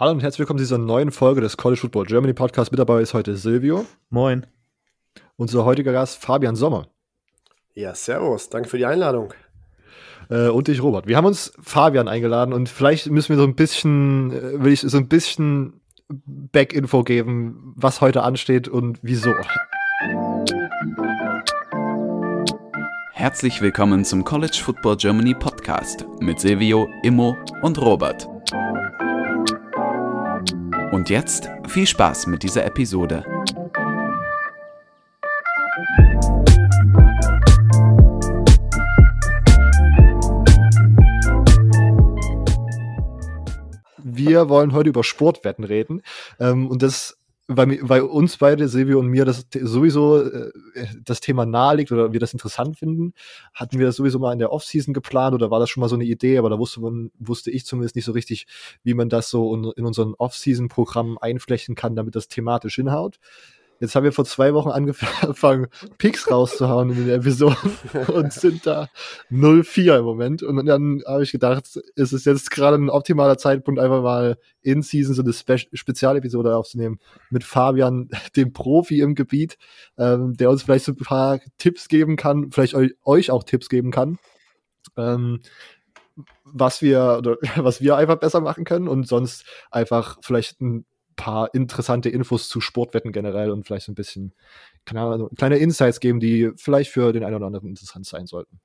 Hallo und herzlich willkommen zu dieser neuen Folge des College Football Germany Podcast. Mit dabei ist heute Silvio. Moin. Unser heutiger Gast Fabian Sommer. Ja, servus. Danke für die Einladung. Äh, und ich, Robert. Wir haben uns Fabian eingeladen und vielleicht müssen wir so ein bisschen, äh, will ich so ein bisschen Back-Info geben, was heute ansteht und wieso. Herzlich willkommen zum College Football Germany Podcast mit Silvio, Immo und Robert. Und jetzt viel Spaß mit dieser Episode. Wir wollen heute über Sportwetten reden. Ähm, und das weil, weil uns beide, Silvio und mir, das sowieso äh, das Thema nahe liegt oder wir das interessant finden, hatten wir das sowieso mal in der Offseason geplant oder war das schon mal so eine Idee, aber da wusste man, wusste ich zumindest nicht so richtig, wie man das so in, in unseren Offseason-Programm einflechten kann, damit das thematisch hinhaut. Jetzt haben wir vor zwei Wochen angefangen, Picks rauszuhauen in den Episoden und sind da 0-4 im Moment. Und dann habe ich gedacht, ist es jetzt gerade ein optimaler Zeitpunkt, einfach mal in Season so eine Spe Spezialepisode aufzunehmen mit Fabian, dem Profi im Gebiet, ähm, der uns vielleicht so ein paar Tipps geben kann, vielleicht eu euch auch Tipps geben kann. Ähm, was wir oder was wir einfach besser machen können und sonst einfach vielleicht ein paar interessante Infos zu Sportwetten generell und vielleicht so ein bisschen keine kleine Insights geben, die vielleicht für den einen oder anderen interessant sein sollten.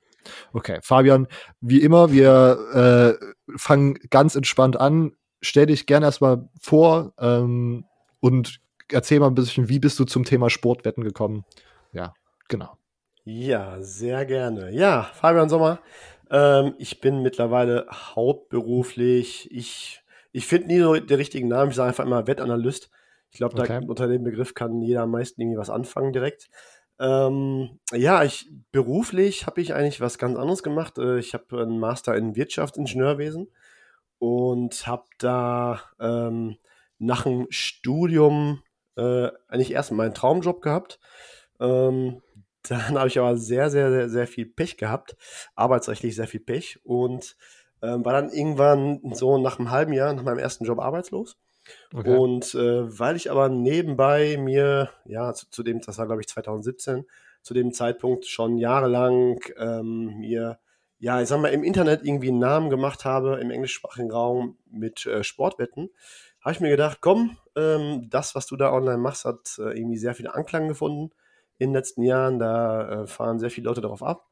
Okay, Fabian, wie immer, wir äh, fangen ganz entspannt an. Stell dich gerne erstmal vor ähm, und erzähl mal ein bisschen, wie bist du zum Thema Sportwetten gekommen? Ja, genau. Ja, sehr gerne. Ja, Fabian Sommer. Ähm, ich bin mittlerweile hauptberuflich, ich ich finde nie so den richtigen Namen. Ich sage einfach immer Wettanalyst. Ich glaube, okay. unter dem Begriff kann jeder am meisten irgendwie was anfangen direkt. Ähm, ja, ich beruflich habe ich eigentlich was ganz anderes gemacht. Äh, ich habe einen Master in Wirtschaftsingenieurwesen und habe da ähm, nach dem Studium äh, eigentlich erst meinen Traumjob gehabt. Ähm, dann habe ich aber sehr, sehr, sehr, sehr viel Pech gehabt, arbeitsrechtlich sehr viel Pech und ähm, war dann irgendwann so nach einem halben Jahr, nach meinem ersten Job arbeitslos. Okay. Und äh, weil ich aber nebenbei mir, ja, zu, zu dem, das war glaube ich 2017, zu dem Zeitpunkt schon jahrelang ähm, mir, ja, ich sag mal, im Internet irgendwie einen Namen gemacht habe, im englischsprachigen Raum mit äh, Sportwetten, habe ich mir gedacht, komm, ähm, das, was du da online machst, hat äh, irgendwie sehr viel Anklang gefunden in den letzten Jahren. Da äh, fahren sehr viele Leute darauf ab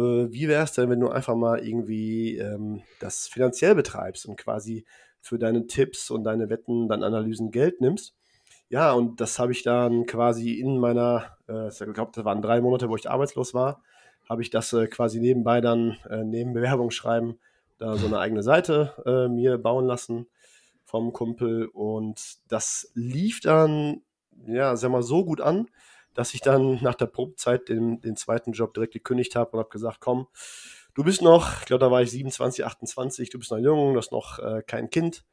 wie wäre es denn, wenn du einfach mal irgendwie ähm, das finanziell betreibst und quasi für deine Tipps und deine Wetten, dann Analysen Geld nimmst? Ja, und das habe ich dann quasi in meiner, äh, ich glaube, das waren drei Monate, wo ich arbeitslos war, habe ich das äh, quasi nebenbei dann äh, neben Bewerbungsschreiben da so eine eigene Seite äh, mir bauen lassen vom Kumpel und das lief dann, ja, sag mal, so gut an, dass ich dann nach der Probezeit den, den zweiten Job direkt gekündigt habe und habe gesagt, komm, du bist noch, ich glaube, da war ich 27, 28, du bist noch jung, du hast noch äh, kein Kind,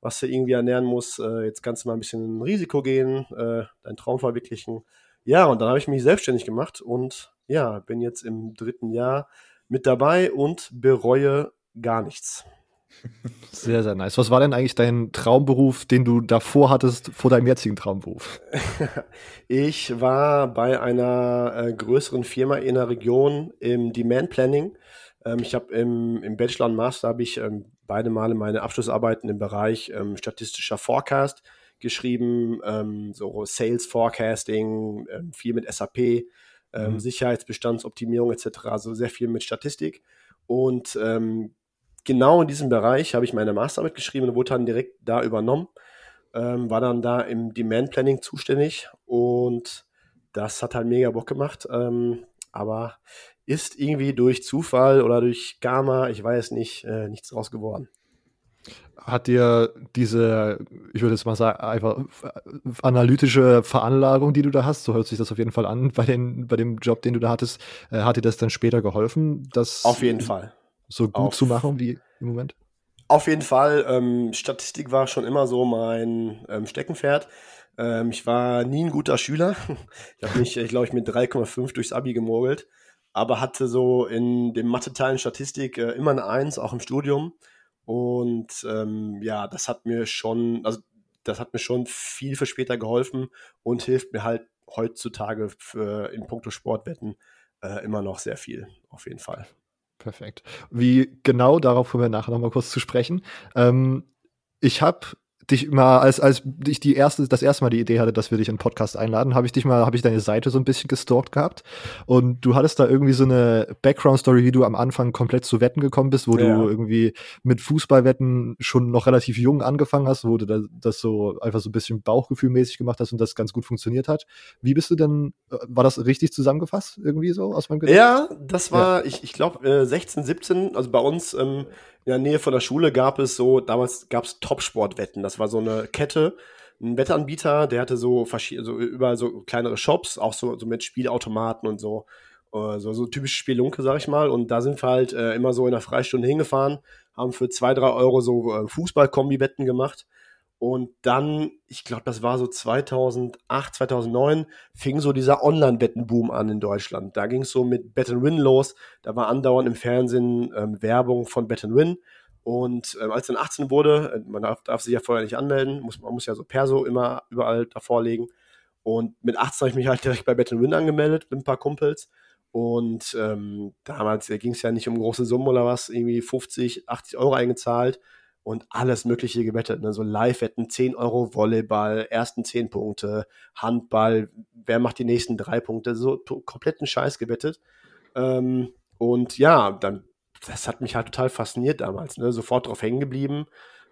was du irgendwie ernähren muss. Äh, jetzt kannst du mal ein bisschen in Risiko gehen, äh, deinen Traum verwirklichen. Ja, und dann habe ich mich selbstständig gemacht und ja, bin jetzt im dritten Jahr mit dabei und bereue gar nichts. Sehr, sehr nice. Was war denn eigentlich dein Traumberuf, den du davor hattest, vor deinem jetzigen Traumberuf? ich war bei einer äh, größeren Firma in der Region im Demand Planning. Ähm, ich habe im, im Bachelor und Master habe ich ähm, beide Male meine Abschlussarbeiten im Bereich ähm, statistischer Forecast geschrieben, so Sales Forecasting, viel mit SAP, mhm. Sicherheitsbestandsoptimierung etc. Also sehr viel mit Statistik. Und ähm, genau in diesem Bereich habe ich meine Masterarbeit geschrieben und wurde dann direkt da übernommen. Ähm, war dann da im Demand Planning zuständig und das hat halt mega Bock gemacht. Ähm, aber ist irgendwie durch Zufall oder durch Gamma, ich weiß nicht, äh, nichts draus geworden. Hat dir diese, ich würde jetzt mal sagen, einfach analytische Veranlagung, die du da hast, so hört sich das auf jeden Fall an, bei, den, bei dem Job, den du da hattest, äh, hat dir das dann später geholfen? Dass auf jeden Fall so gut auf, zu machen wie im Moment? Auf jeden Fall. Ähm, Statistik war schon immer so mein ähm, Steckenpferd. Ähm, ich war nie ein guter Schüler. Ich habe mich, ich glaube ich, mit 3,5 durchs Abi gemogelt, aber hatte so in dem Mathe-Teil Statistik äh, immer eine Eins, auch im Studium. Und ähm, ja, das hat mir schon, also das hat mir schon viel für später geholfen und hilft mir halt heutzutage für, in puncto Sportwetten äh, immer noch sehr viel, auf jeden Fall. Perfekt. Wie genau, darauf kommen wir nachher nochmal kurz zu sprechen. Ähm, ich habe dich mal, als, als ich die erste, das erste Mal die Idee hatte, dass wir dich in den Podcast einladen, habe ich dich mal, habe ich deine Seite so ein bisschen gestalkt gehabt. Und du hattest da irgendwie so eine Background-Story, wie du am Anfang komplett zu Wetten gekommen bist, wo ja. du irgendwie mit Fußballwetten schon noch relativ jung angefangen hast, wo du das so einfach so ein bisschen Bauchgefühlmäßig gemacht hast und das ganz gut funktioniert hat. Wie bist du denn, äh, war das richtig zusammengefasst irgendwie so aus meinem Gedanken? Ja, das war, ja. ich, ich glaube, äh, 16, 17, also bei uns, ähm, in der Nähe von der Schule gab es so, damals gab es Topsportwetten. Das war so eine Kette, ein Wettanbieter, der hatte so so überall so kleinere Shops, auch so, so mit Spielautomaten und so. Äh, so, so typisch Spielunke, sag ich mal. Und da sind wir halt äh, immer so in der Freistunde hingefahren, haben für zwei, drei Euro so äh, Fußball-Kombi-Wetten gemacht. Und dann, ich glaube, das war so 2008, 2009, fing so dieser Online-Wettenboom an in Deutschland. Da ging es so mit Bet Win los. Da war andauernd im Fernsehen ähm, Werbung von Bet Win. Und ähm, als dann 18 wurde, äh, man darf, darf, sich ja vorher nicht anmelden, muss, man muss ja so Perso immer überall davor legen. Und mit 18 habe ich mich halt direkt bei Bet Win angemeldet mit ein paar Kumpels. Und ähm, damals ging es ja nicht um große Summen oder was, irgendwie 50, 80 Euro eingezahlt und alles Mögliche gewettet. Ne? So Live-Wetten, 10 Euro Volleyball, ersten 10 Punkte, Handball, wer macht die nächsten drei Punkte, so kompletten Scheiß gewettet. Ähm, und ja, dann, das hat mich halt total fasziniert damals, ne? sofort drauf hängen geblieben,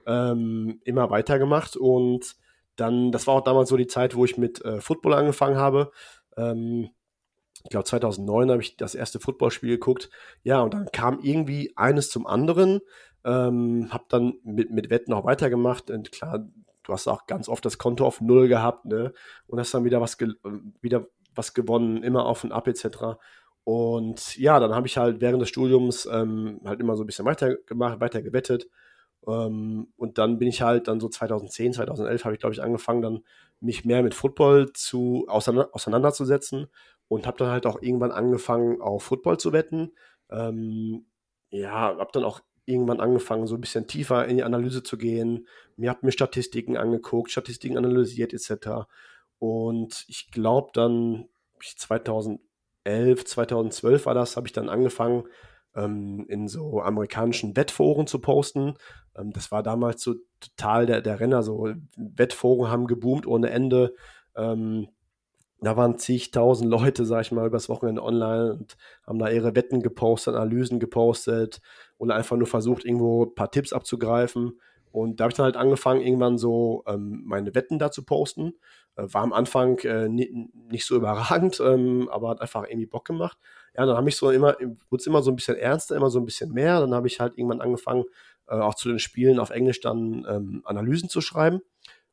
ähm, immer weitergemacht und dann, das war auch damals so die Zeit, wo ich mit äh, Football angefangen habe. Ähm, ich glaube 2009 habe ich das erste Footballspiel geguckt. Ja, und dann kam irgendwie eines zum anderen. Ähm, hab dann mit, mit Wetten auch weitergemacht. Und klar, du hast auch ganz oft das Konto auf Null gehabt, ne? Und hast dann wieder was, wieder was gewonnen, immer auf und ab etc. Und ja, dann habe ich halt während des Studiums ähm, halt immer so ein bisschen weitergemacht, weiter gewettet. Ähm, und dann bin ich halt dann so 2010, 2011 habe ich glaube ich angefangen, dann mich mehr mit Football zu auseinander, auseinanderzusetzen und habe dann halt auch irgendwann angefangen, auf Football zu wetten. Ähm, ja, habe dann auch irgendwann angefangen, so ein bisschen tiefer in die Analyse zu gehen. Mir habe mir Statistiken angeguckt, Statistiken analysiert etc. Und ich glaube dann 2011, 2012 war das, habe ich dann angefangen, ähm, in so amerikanischen Wettforen zu posten. Ähm, das war damals so total der, der Renner. So Wettforen haben geboomt ohne Ende. Ähm, da waren zigtausend Leute, sag ich mal, übers Wochenende online und haben da ihre Wetten gepostet, Analysen gepostet und einfach nur versucht, irgendwo ein paar Tipps abzugreifen. Und da habe ich dann halt angefangen, irgendwann so ähm, meine Wetten da zu posten. Äh, war am Anfang äh, nicht so überragend, ähm, aber hat einfach irgendwie Bock gemacht. Ja, dann habe ich so immer, wurde es immer so ein bisschen ernster, immer so ein bisschen mehr. Dann habe ich halt irgendwann angefangen, äh, auch zu den Spielen auf Englisch dann ähm, Analysen zu schreiben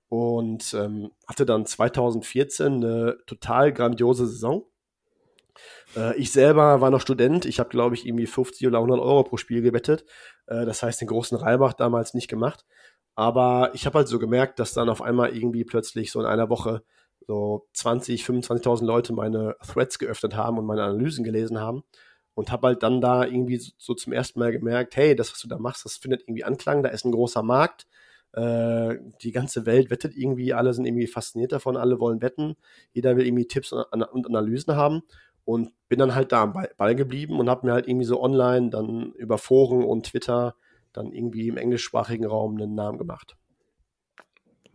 und ähm, hatte dann 2014 eine total grandiose Saison. Äh, ich selber war noch Student. Ich habe, glaube ich, irgendwie 50 oder 100 Euro pro Spiel gewettet. Äh, das heißt, den großen Reibach damals nicht gemacht. Aber ich habe halt so gemerkt, dass dann auf einmal irgendwie plötzlich so in einer Woche so 20, 25.000 Leute meine Threads geöffnet haben und meine Analysen gelesen haben. Und habe halt dann da irgendwie so, so zum ersten Mal gemerkt, hey, das, was du da machst, das findet irgendwie Anklang, da ist ein großer Markt äh, die ganze Welt wettet irgendwie, alle sind irgendwie fasziniert davon, alle wollen wetten, jeder will irgendwie Tipps und, und Analysen haben und bin dann halt da am Ball geblieben und habe mir halt irgendwie so online dann über Foren und Twitter dann irgendwie im englischsprachigen Raum einen Namen gemacht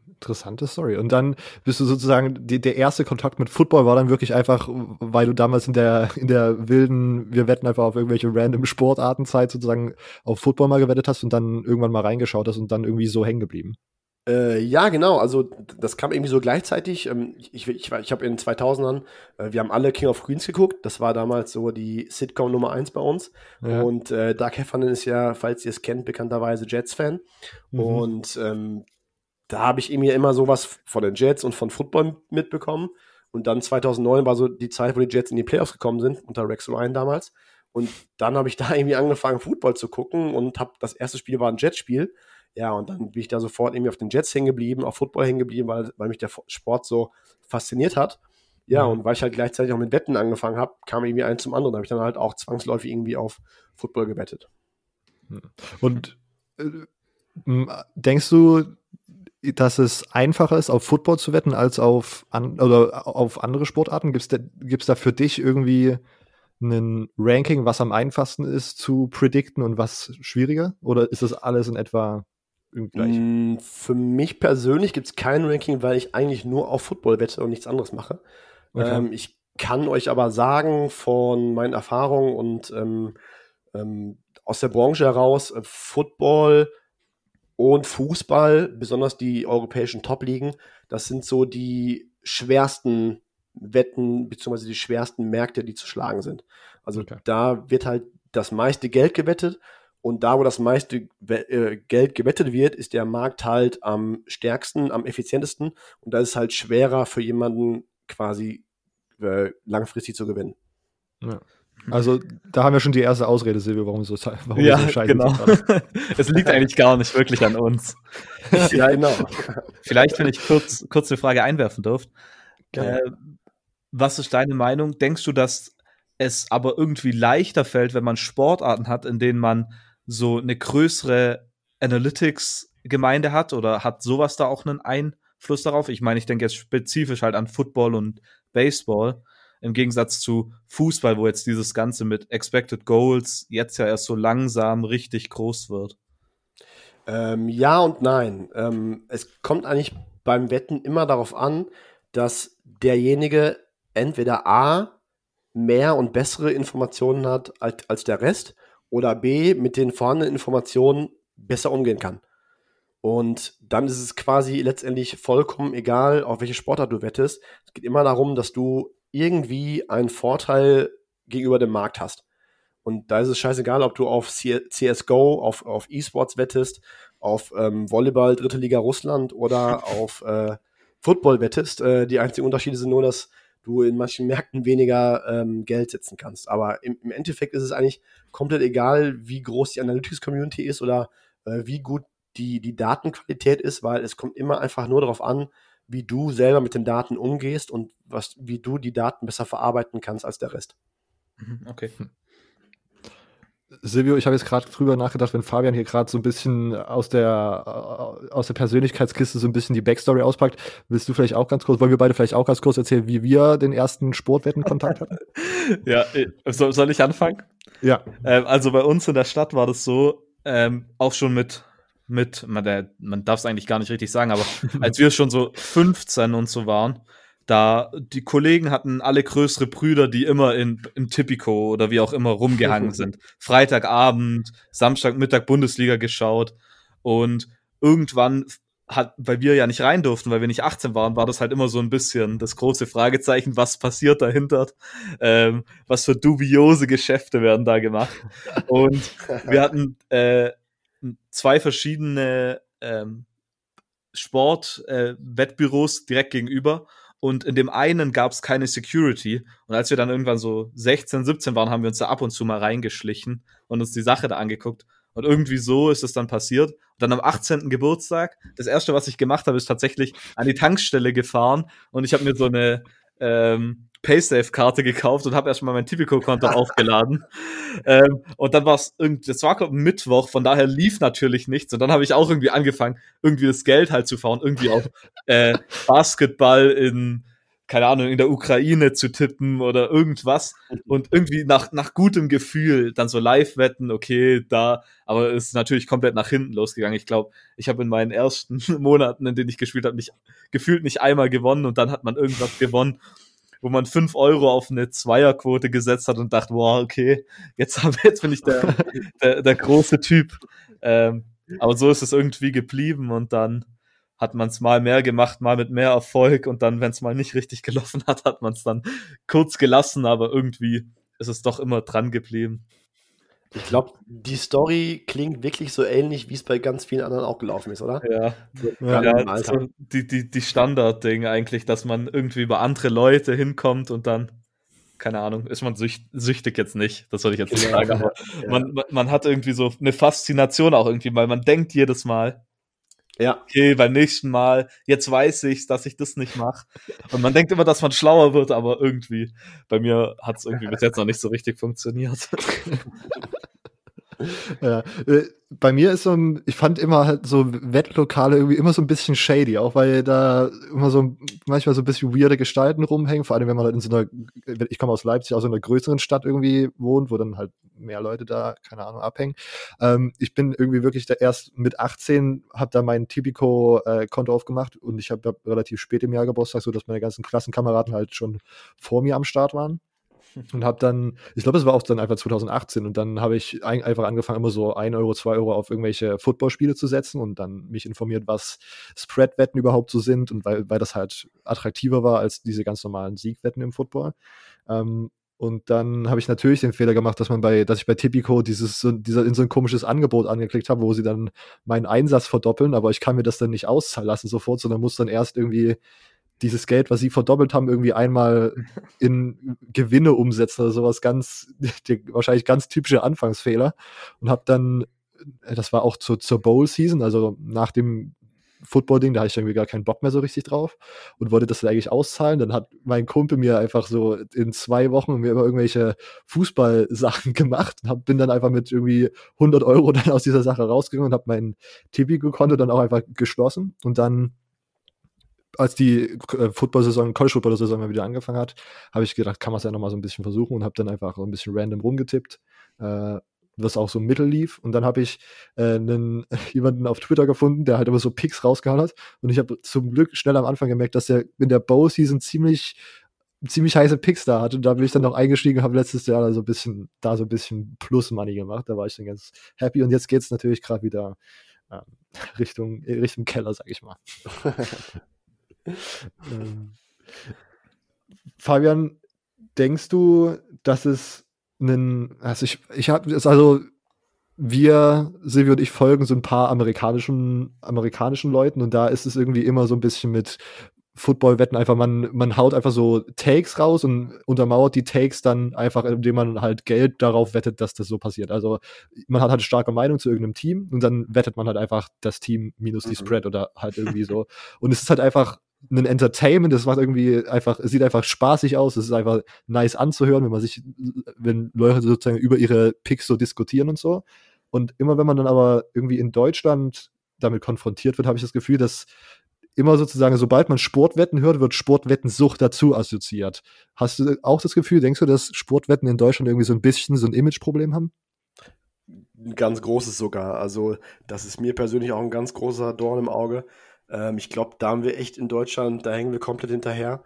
interessante Story. Und dann bist du sozusagen, die, der erste Kontakt mit Football war dann wirklich einfach, weil du damals in der, in der wilden, wir wetten einfach auf irgendwelche random Sportartenzeit sozusagen auf Football mal gewettet hast und dann irgendwann mal reingeschaut hast und dann irgendwie so hängen geblieben. Äh, ja, genau. Also das kam irgendwie so gleichzeitig. Ähm, ich ich, ich habe in den 2000ern, äh, wir haben alle King of Queens geguckt. Das war damals so die Sitcom Nummer 1 bei uns. Ja. Und äh, Doug Heffernan ist ja, falls ihr es kennt, bekannterweise Jets-Fan. Mhm. Und ähm, da habe ich mir immer sowas von den Jets und von Football mitbekommen. Und dann 2009 war so die Zeit, wo die Jets in die Playoffs gekommen sind, unter Rex Ryan damals. Und dann habe ich da irgendwie angefangen, Football zu gucken und habe das erste Spiel war ein Jetspiel. Ja, und dann bin ich da sofort irgendwie auf den Jets hängen geblieben, auf Football hängen geblieben, weil, weil mich der Sport so fasziniert hat. Ja, mhm. und weil ich halt gleichzeitig auch mit Wetten angefangen habe, kam irgendwie eins zum anderen. Da habe ich dann halt auch zwangsläufig irgendwie auf Football gewettet. Und äh, denkst du, dass es einfacher ist, auf Football zu wetten als auf, an, oder auf andere Sportarten? Gibt es da, gibt's da für dich irgendwie ein Ranking, was am einfachsten ist zu predikten und was schwieriger? Oder ist das alles in etwa gleich? Mm, für mich persönlich gibt es kein Ranking, weil ich eigentlich nur auf Football wette und nichts anderes mache. Okay. Ähm, ich kann euch aber sagen von meinen Erfahrungen und ähm, ähm, aus der Branche heraus, äh, Football und Fußball, besonders die europäischen Top-Ligen, das sind so die schwersten Wetten, beziehungsweise die schwersten Märkte, die zu schlagen sind. Also okay. da wird halt das meiste Geld gewettet und da, wo das meiste äh, Geld gewettet wird, ist der Markt halt am stärksten, am effizientesten und da ist es halt schwerer für jemanden quasi äh, langfristig zu gewinnen. Ja. Also da haben wir schon die erste Ausrede, Silvio, warum so, warum ja, so scheiße genau. es liegt eigentlich gar nicht wirklich an uns. ja, genau. Vielleicht, wenn ich kurz, kurz eine Frage einwerfen dürfte. Äh, was ist deine Meinung? Denkst du, dass es aber irgendwie leichter fällt, wenn man Sportarten hat, in denen man so eine größere Analytics-Gemeinde hat? Oder hat sowas da auch einen Einfluss darauf? Ich meine, ich denke jetzt spezifisch halt an Football und Baseball im Gegensatz zu Fußball, wo jetzt dieses Ganze mit Expected Goals jetzt ja erst so langsam richtig groß wird? Ähm, ja und nein. Ähm, es kommt eigentlich beim Wetten immer darauf an, dass derjenige entweder A mehr und bessere Informationen hat als, als der Rest oder B mit den vorhandenen Informationen besser umgehen kann. Und dann ist es quasi letztendlich vollkommen egal, auf welche Sportart du wettest. Es geht immer darum, dass du irgendwie einen Vorteil gegenüber dem Markt hast. Und da ist es scheißegal, ob du auf CSGO, auf, auf E-Sports wettest, auf ähm, Volleyball, dritte Liga Russland oder auf äh, Football wettest. Äh, die einzigen Unterschiede sind nur, dass du in manchen Märkten weniger ähm, Geld setzen kannst. Aber im, im, Endeffekt ist es eigentlich komplett egal, wie groß die Analytics-Community ist oder äh, wie gut die, die Datenqualität ist, weil es kommt immer einfach nur darauf an, wie du selber mit den Daten umgehst und was, wie du die Daten besser verarbeiten kannst als der Rest. Mhm, okay. Hm. Silvio, ich habe jetzt gerade drüber nachgedacht, wenn Fabian hier gerade so ein bisschen aus der, äh, aus der Persönlichkeitskiste so ein bisschen die Backstory auspackt, willst du vielleicht auch ganz kurz, wollen wir beide vielleicht auch ganz kurz erzählen, wie wir den ersten Sportwettenkontakt hatten? ja, äh, soll, soll, ich anfangen? Ja. Ähm, also bei uns in der Stadt war das so, ähm, auch schon mit mit, man, man darf es eigentlich gar nicht richtig sagen, aber als wir schon so 15 und so waren, da die Kollegen hatten alle größere Brüder, die immer in, im Tipico oder wie auch immer rumgehangen sind. Freitagabend, Samstagmittag Bundesliga geschaut und irgendwann hat, weil wir ja nicht rein durften, weil wir nicht 18 waren, war das halt immer so ein bisschen das große Fragezeichen, was passiert dahinter, ähm, was für dubiose Geschäfte werden da gemacht. Und wir hatten äh, zwei verschiedene ähm, Sport-Wettbüros äh, direkt gegenüber und in dem einen gab es keine Security. Und als wir dann irgendwann so 16, 17 waren, haben wir uns da ab und zu mal reingeschlichen und uns die Sache da angeguckt. Und irgendwie so ist es dann passiert. Und dann am 18. Geburtstag, das erste, was ich gemacht habe, ist tatsächlich an die Tankstelle gefahren und ich habe mir so eine ähm, Paysafe-Karte gekauft und habe erstmal mein Tipico-Konto aufgeladen. Ähm, und dann war es irgendwie, das war Mittwoch, von daher lief natürlich nichts. Und dann habe ich auch irgendwie angefangen, irgendwie das Geld halt zu fahren, irgendwie auf äh, Basketball in, keine Ahnung, in der Ukraine zu tippen oder irgendwas. Und irgendwie nach, nach gutem Gefühl dann so live wetten, okay, da, aber es ist natürlich komplett nach hinten losgegangen. Ich glaube, ich habe in meinen ersten Monaten, in denen ich gespielt habe, nicht gefühlt nicht einmal gewonnen und dann hat man irgendwas gewonnen wo man fünf Euro auf eine Zweierquote gesetzt hat und dachte, wow, okay, jetzt, hab, jetzt bin ich der, der, der große Typ. Ähm, aber so ist es irgendwie geblieben und dann hat man es mal mehr gemacht, mal mit mehr Erfolg und dann, wenn es mal nicht richtig gelaufen hat, hat man es dann kurz gelassen, aber irgendwie ist es doch immer dran geblieben. Ich glaube, die Story klingt wirklich so ähnlich, wie es bei ganz vielen anderen auch gelaufen ist, oder? Ja, ja, ja so die, die, die Standardding eigentlich, dass man irgendwie über andere Leute hinkommt und dann, keine Ahnung, ist man sücht, süchtig jetzt nicht, das soll ich jetzt nicht sagen, aber ja. man, man hat irgendwie so eine Faszination auch irgendwie, weil man denkt jedes Mal, ja. Okay, beim nächsten Mal, jetzt weiß ich, dass ich das nicht mache. Und man denkt immer, dass man schlauer wird, aber irgendwie, bei mir hat es irgendwie bis jetzt noch nicht so richtig funktioniert. ja, äh, bei mir ist so ein, ich fand immer halt so Wettlokale irgendwie immer so ein bisschen shady, auch weil da immer so manchmal so ein bisschen weirde Gestalten rumhängen, vor allem wenn man halt in so einer, ich komme aus Leipzig, aus so einer größeren Stadt irgendwie wohnt, wo dann halt mehr Leute da, keine Ahnung, abhängen. Ähm, ich bin irgendwie wirklich da erst mit 18, habe da mein Tipico-Konto äh, aufgemacht und ich habe relativ spät im Jahr Geburtstag, so dass meine ganzen Klassenkameraden halt schon vor mir am Start waren und habe dann, ich glaube, es war auch dann einfach 2018 und dann habe ich ein, einfach angefangen, immer so 1 Euro, 2 Euro auf irgendwelche Footballspiele zu setzen und dann mich informiert, was Spread-Wetten überhaupt so sind und weil, weil das halt attraktiver war als diese ganz normalen Siegwetten im Football. Ähm, und dann habe ich natürlich den Fehler gemacht, dass man bei, dass ich bei Tipico dieses, so, dieser, in so ein komisches Angebot angeklickt habe, wo sie dann meinen Einsatz verdoppeln, aber ich kann mir das dann nicht auszahlen lassen sofort, sondern muss dann erst irgendwie dieses Geld, was sie verdoppelt haben, irgendwie einmal in Gewinne umsetzen oder sowas ganz, die, wahrscheinlich ganz typische Anfangsfehler. Und habe dann, äh, das war auch zur, zur Bowl-Season, also nach dem Football-Ding, da hatte ich irgendwie gar keinen Bock mehr so richtig drauf und wollte das dann eigentlich auszahlen. Dann hat mein Kumpel mir einfach so in zwei Wochen mir immer irgendwelche Fußballsachen gemacht und hab, bin dann einfach mit irgendwie 100 Euro dann aus dieser Sache rausgegangen und habe mein Tipico-Konto dann auch einfach geschlossen und dann als die äh, Football-Saison, College-Football-Saison mal wieder angefangen hat, habe ich gedacht, kann man es ja nochmal so ein bisschen versuchen und habe dann einfach so ein bisschen random rumgetippt, äh, was auch so mittel lief. Und dann habe ich äh, einen, jemanden auf Twitter gefunden, der halt immer so Picks rausgehauen hat. Und ich habe zum Glück schnell am Anfang gemerkt, dass er in der Bow-Season ziemlich ziemlich heiße Picks da hatte. Und da bin ich dann noch eingestiegen und habe letztes Jahr so ein bisschen, da so ein bisschen Plus-Money gemacht. Da war ich dann ganz happy. Und jetzt geht es natürlich gerade wieder äh, Richtung, Richtung Keller, sag ich mal. ähm, Fabian, denkst du, dass es einen, also ich, ich habe, also wir, Silvio und ich folgen so ein paar amerikanischen, amerikanischen Leuten und da ist es irgendwie immer so ein bisschen mit Football-Wetten einfach, man, man haut einfach so Takes raus und untermauert die Takes dann einfach, indem man halt Geld darauf wettet, dass das so passiert. Also man hat halt starke Meinung zu irgendeinem Team und dann wettet man halt einfach das Team minus die mhm. Spread oder halt irgendwie so. Und es ist halt einfach ein Entertainment, das macht irgendwie einfach, es sieht einfach spaßig aus, es ist einfach nice anzuhören, wenn man sich, wenn Leute sozusagen über ihre Picks so diskutieren und so. Und immer wenn man dann aber irgendwie in Deutschland damit konfrontiert wird, habe ich das Gefühl, dass immer sozusagen, sobald man Sportwetten hört, wird Sportwettensucht dazu assoziiert. Hast du auch das Gefühl, denkst du, dass Sportwetten in Deutschland irgendwie so ein bisschen so ein Imageproblem haben? Ein ganz großes sogar. Also, das ist mir persönlich auch ein ganz großer Dorn im Auge. Ähm, ich glaube, da haben wir echt in Deutschland, da hängen wir komplett hinterher.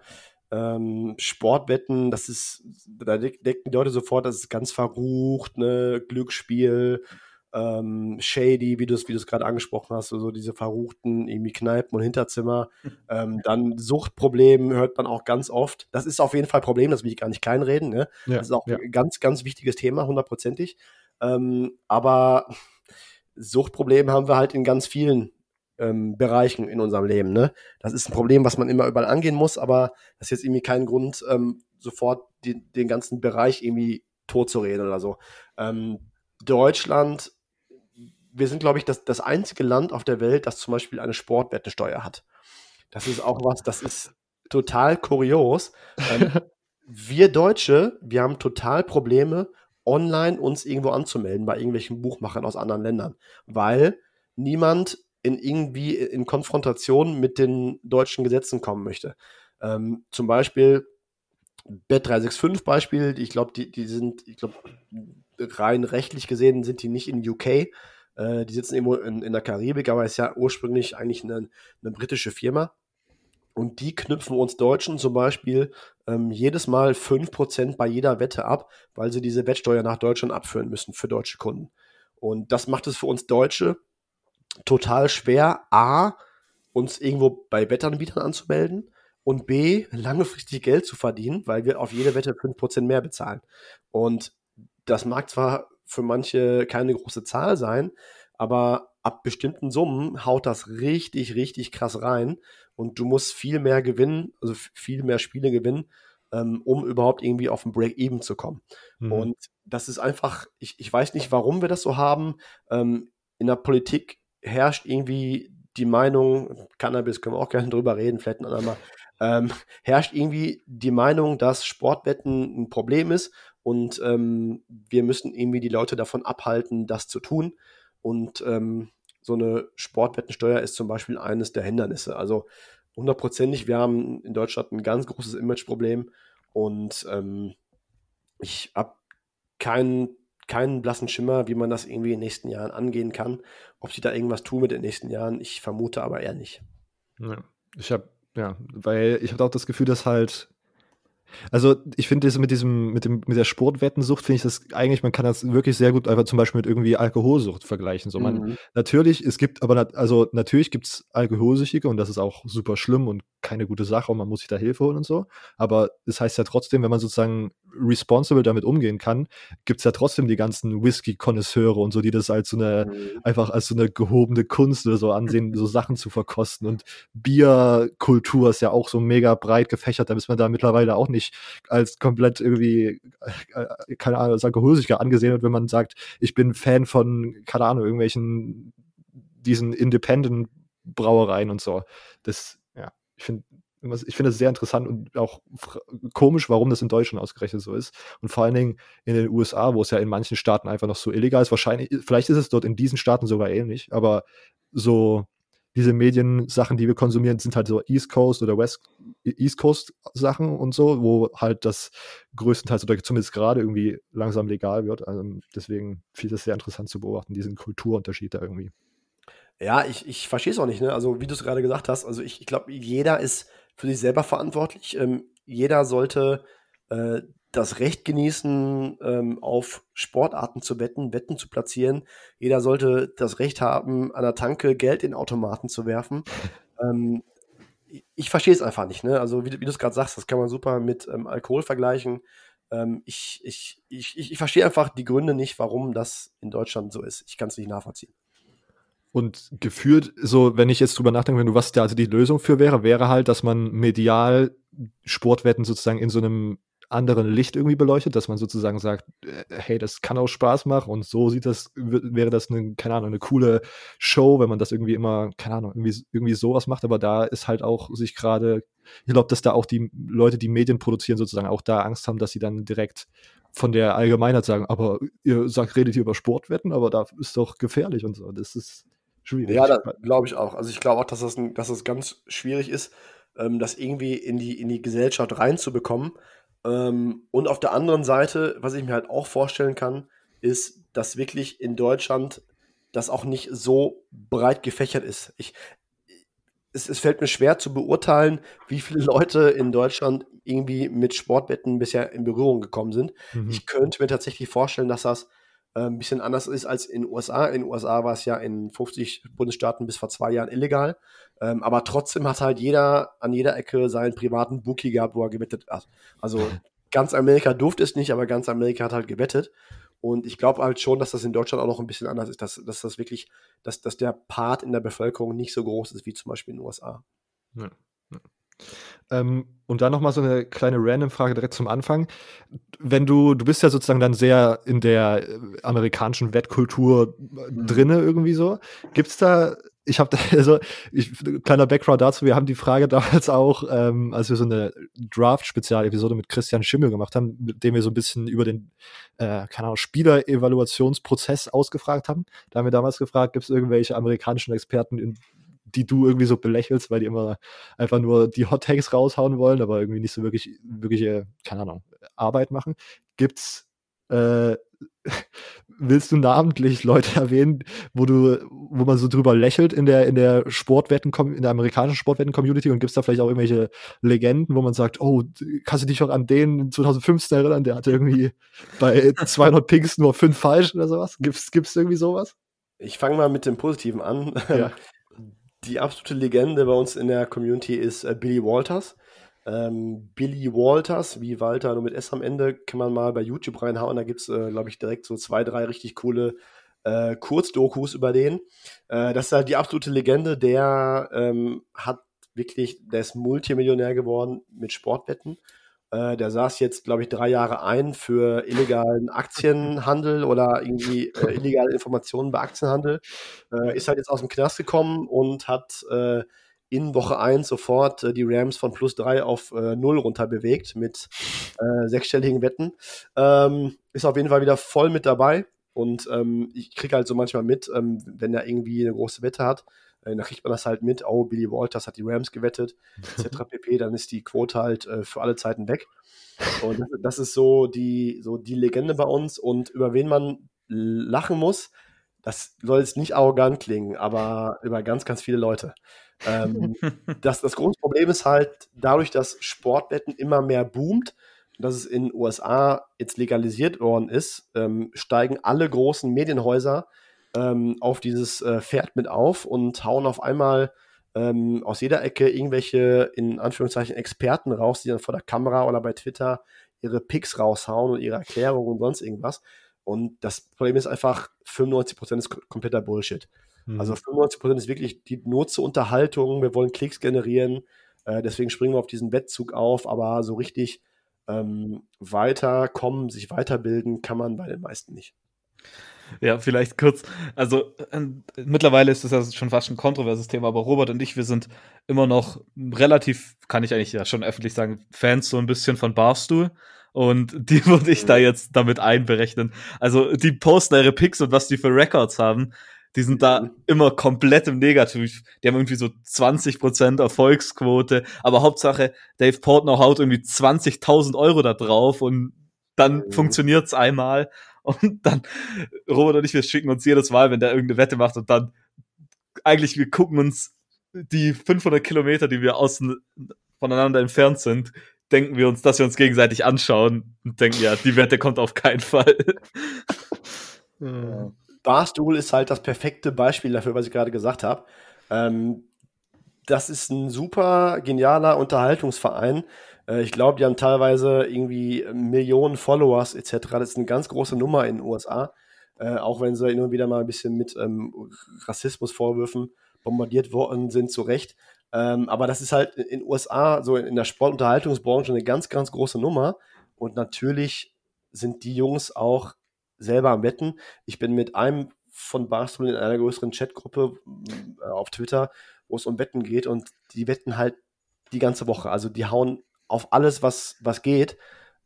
Ähm, Sportwetten, das ist, da denken die Leute sofort, das ist ganz verrucht, ne, Glücksspiel, ähm, shady, wie du es wie gerade angesprochen hast, so also diese verruchten irgendwie Kneipen und Hinterzimmer. ähm, dann Suchtprobleme hört man auch ganz oft. Das ist auf jeden Fall ein Problem, das will ich gar nicht kleinreden. Ne? Ja, das ist auch ja. ein ganz, ganz wichtiges Thema, hundertprozentig. Ähm, aber Suchtprobleme haben wir halt in ganz vielen ähm, Bereichen in unserem Leben. Ne? Das ist ein Problem, was man immer überall angehen muss, aber das ist jetzt irgendwie kein Grund, ähm, sofort die, den ganzen Bereich irgendwie totzureden oder so. Ähm, Deutschland, wir sind, glaube ich, das, das einzige Land auf der Welt, das zum Beispiel eine Sportwettensteuer hat. Das ist auch was, das ist total kurios. Ähm, wir Deutsche, wir haben total Probleme, online uns irgendwo anzumelden bei irgendwelchen Buchmachern aus anderen Ländern, weil niemand in irgendwie in Konfrontation mit den deutschen Gesetzen kommen möchte. Ähm, zum Beispiel Bet365 Beispiel, ich glaube, die, die sind, ich glaube, rein rechtlich gesehen sind die nicht in UK. Äh, die sitzen irgendwo in, in der Karibik, aber ist ja ursprünglich eigentlich eine, eine britische Firma. Und die knüpfen uns Deutschen zum Beispiel ähm, jedes Mal 5% bei jeder Wette ab, weil sie diese Wettsteuer nach Deutschland abführen müssen für deutsche Kunden. Und das macht es für uns Deutsche total schwer, A, uns irgendwo bei Wettanbietern anzumelden und B, langfristig Geld zu verdienen, weil wir auf jede Wette 5% mehr bezahlen. Und das mag zwar für manche keine große Zahl sein, aber ab bestimmten Summen haut das richtig, richtig krass rein und du musst viel mehr gewinnen, also viel mehr Spiele gewinnen, ähm, um überhaupt irgendwie auf ein Break-Even zu kommen. Mhm. Und das ist einfach, ich, ich weiß nicht, warum wir das so haben. Ähm, in der Politik herrscht irgendwie die Meinung, Cannabis können wir auch gerne drüber reden, vielleicht ein andermal, ähm, herrscht irgendwie die Meinung, dass Sportwetten ein Problem ist und ähm, wir müssen irgendwie die Leute davon abhalten, das zu tun. Und ähm, so eine Sportwettensteuer ist zum Beispiel eines der Hindernisse. Also hundertprozentig, wir haben in Deutschland ein ganz großes Imageproblem und ähm, ich habe keinen keinen blassen Schimmer, wie man das irgendwie in den nächsten Jahren angehen kann. Ob sie da irgendwas tun mit den nächsten Jahren, ich vermute aber eher nicht. Ja, ich habe, ja, weil ich habe auch das Gefühl, dass halt also ich finde das mit diesem, mit dem, mit der Sportwettensucht, finde ich das eigentlich, man kann das wirklich sehr gut einfach zum Beispiel mit irgendwie Alkoholsucht vergleichen. So, man, mhm. natürlich, es gibt, aber also natürlich gibt es Alkoholsüchtige und das ist auch super schlimm und keine gute Sache und man muss sich da Hilfe holen und so. Aber das heißt ja trotzdem, wenn man sozusagen responsible damit umgehen kann, gibt es ja trotzdem die ganzen Whisky-Konnoisseure und so, die das als so eine, mhm. einfach als so eine gehobene Kunst oder so ansehen, so Sachen zu verkosten. Und Bierkultur ist ja auch so mega breit gefächert, da ist man da mittlerweile auch nicht als komplett irgendwie, äh, keine Ahnung, als Alkoholsicher angesehen wird, wenn man sagt, ich bin Fan von, keine Ahnung, irgendwelchen, diesen Independent Brauereien und so. Das, ja, ich finde, ich finde es sehr interessant und auch komisch, warum das in Deutschland ausgerechnet so ist. Und vor allen Dingen in den USA, wo es ja in manchen Staaten einfach noch so illegal ist. Wahrscheinlich, vielleicht ist es dort in diesen Staaten sogar ähnlich, aber so diese Mediensachen, die wir konsumieren, sind halt so East Coast oder West East Coast Sachen und so, wo halt das größtenteils oder zumindest gerade irgendwie langsam legal wird. Also deswegen finde ich es sehr interessant zu beobachten, diesen Kulturunterschied da irgendwie. Ja, ich, ich verstehe es auch nicht, ne? Also, wie du es gerade gesagt hast, also ich, ich glaube, jeder ist für sich selber verantwortlich. Ähm, jeder sollte äh, das Recht genießen, ähm, auf Sportarten zu wetten, Wetten zu platzieren. Jeder sollte das Recht haben, an der Tanke Geld in Automaten zu werfen. ähm, ich verstehe es einfach nicht. Ne? Also wie, wie du es gerade sagst, das kann man super mit ähm, Alkohol vergleichen. Ähm, ich, ich, ich, ich verstehe einfach die Gründe nicht, warum das in Deutschland so ist. Ich kann es nicht nachvollziehen. Und gefühlt, so, wenn ich jetzt drüber nachdenke, wenn du was da also die Lösung für wäre, wäre halt, dass man medial Sportwetten sozusagen in so einem anderen Licht irgendwie beleuchtet, dass man sozusagen sagt, äh, hey, das kann auch Spaß machen und so sieht das, wäre das eine, keine Ahnung, eine coole Show, wenn man das irgendwie immer, keine Ahnung, irgendwie, irgendwie sowas macht, aber da ist halt auch sich gerade, ich glaube, dass da auch die Leute, die Medien produzieren, sozusagen auch da Angst haben, dass sie dann direkt von der Allgemeinheit sagen, aber ihr sagt, redet hier über Sportwetten, aber da ist doch gefährlich und so. Das ist schwierig. Ja, glaube ich auch. Also ich glaube auch, dass das, ein, dass das ganz schwierig ist, ähm, das irgendwie in die, in die Gesellschaft reinzubekommen. Ähm, und auf der anderen Seite, was ich mir halt auch vorstellen kann, ist, dass wirklich in Deutschland das auch nicht so breit gefächert ist. Ich, es, es fällt mir schwer zu beurteilen, wie viele Leute in Deutschland irgendwie mit Sportwetten bisher in Berührung gekommen sind. Mhm. Ich könnte mir tatsächlich vorstellen, dass das ein bisschen anders ist als in den USA. In den USA war es ja in 50 Bundesstaaten bis vor zwei Jahren illegal. Ähm, aber trotzdem hat halt jeder an jeder Ecke seinen privaten Bookie gehabt, wo er gewettet hat. Also ganz Amerika durfte es nicht, aber ganz Amerika hat halt gewettet. Und ich glaube halt schon, dass das in Deutschland auch noch ein bisschen anders ist, dass, dass das wirklich, dass, dass der Part in der Bevölkerung nicht so groß ist wie zum Beispiel in den USA. Ja. Ähm, und dann nochmal so eine kleine Random-Frage direkt zum Anfang. Wenn du, du bist ja sozusagen dann sehr in der äh, amerikanischen Wettkultur mhm. drinne irgendwie so. Gibt es da, ich habe also, ich, kleiner Background dazu, wir haben die Frage damals auch, ähm, als wir so eine Draft-Spezial-Episode mit Christian Schimmel gemacht haben, mit dem wir so ein bisschen über den, äh, keine Ahnung, Spieler-Evaluationsprozess ausgefragt haben. Da haben wir damals gefragt, gibt es irgendwelche amerikanischen Experten in die du irgendwie so belächelst, weil die immer einfach nur die Hot Takes raushauen wollen, aber irgendwie nicht so wirklich, wirkliche, keine Ahnung, Arbeit machen. Gibt's, äh, willst du namentlich Leute erwähnen, wo du, wo man so drüber lächelt in der, in der Sportwetten, in der amerikanischen Sportwetten-Community und gibt es da vielleicht auch irgendwelche Legenden, wo man sagt, oh, kannst du dich auch an den 2015 erinnern, der hatte irgendwie bei 200 Pings nur fünf falsch oder sowas? Gibt's, gibt's irgendwie sowas? Ich fange mal mit dem Positiven an. Ja. Die absolute Legende bei uns in der Community ist äh, Billy Walters. Ähm, Billy Walters, wie Walter nur mit S am Ende, kann man mal bei YouTube reinhauen. Da gibt es, äh, glaube ich, direkt so zwei, drei richtig coole äh, Kurzdokus über den. Äh, das ist halt die absolute Legende. Der ähm, hat wirklich, der ist Multimillionär geworden mit Sportwetten. Äh, der saß jetzt, glaube ich, drei Jahre ein für illegalen Aktienhandel oder irgendwie äh, illegale Informationen bei Aktienhandel. Äh, ist halt jetzt aus dem Knast gekommen und hat äh, in Woche 1 sofort äh, die Rams von plus 3 auf äh, 0 runter bewegt mit sechsstelligen Wetten. Ähm, ist auf jeden Fall wieder voll mit dabei. Und ähm, ich kriege halt so manchmal mit, ähm, wenn er irgendwie eine große Wette hat, dann kriegt man das halt mit, oh, Billy Walters hat die Rams gewettet, etc. pp, dann ist die Quote halt äh, für alle Zeiten weg. Und das, das, ist so die, so die Legende bei uns. Und über wen man lachen muss, das soll jetzt nicht arrogant klingen, aber über ganz, ganz viele Leute. Ähm, das, das große Problem ist halt, dadurch, dass Sportwetten immer mehr boomt, dass es in den USA jetzt legalisiert worden ist, ähm, steigen alle großen Medienhäuser ähm, auf dieses äh, Pferd mit auf und hauen auf einmal ähm, aus jeder Ecke irgendwelche, in Anführungszeichen, Experten raus, die dann vor der Kamera oder bei Twitter ihre Picks raushauen und ihre Erklärungen und sonst irgendwas. Und das Problem ist einfach, 95% ist kompletter Bullshit. Mhm. Also 95% ist wirklich die nur zur Unterhaltung, wir wollen Klicks generieren, äh, deswegen springen wir auf diesen Wettzug auf, aber so richtig ähm, weiterkommen, sich weiterbilden kann man bei den meisten nicht. Ja, vielleicht kurz. Also äh, mittlerweile ist das ja schon fast ein kontroverses Thema, aber Robert und ich, wir sind immer noch relativ, kann ich eigentlich ja schon öffentlich sagen, Fans so ein bisschen von Barstool. Und die würde ich da jetzt damit einberechnen. Also die posten ihre Picks und was die für Records haben, die sind da mhm. immer komplett im Negativ. Die haben irgendwie so 20% Erfolgsquote, aber Hauptsache Dave Portner haut irgendwie 20.000 Euro da drauf und dann mhm. funktioniert's einmal und dann Robert und ich, wir schicken uns jedes Mal, wenn der irgendeine Wette macht und dann eigentlich, wir gucken uns die 500 Kilometer, die wir außen voneinander entfernt sind, denken wir uns, dass wir uns gegenseitig anschauen und denken, ja, die Wette kommt auf keinen Fall. Ja. Barstool ist halt das perfekte Beispiel dafür, was ich gerade gesagt habe. Ähm, das ist ein super genialer Unterhaltungsverein. Äh, ich glaube, die haben teilweise irgendwie Millionen Followers etc. Das ist eine ganz große Nummer in den USA. Äh, auch wenn sie immer wieder mal ein bisschen mit ähm, Rassismusvorwürfen bombardiert worden sind, zu Recht. Ähm, aber das ist halt in den USA, so in, in der Sportunterhaltungsbranche, eine ganz, ganz große Nummer. Und natürlich sind die Jungs auch selber am Wetten. Ich bin mit einem von Barstool in einer größeren Chatgruppe äh, auf Twitter, wo es um Wetten geht und die wetten halt die ganze Woche. Also die hauen auf alles, was, was geht.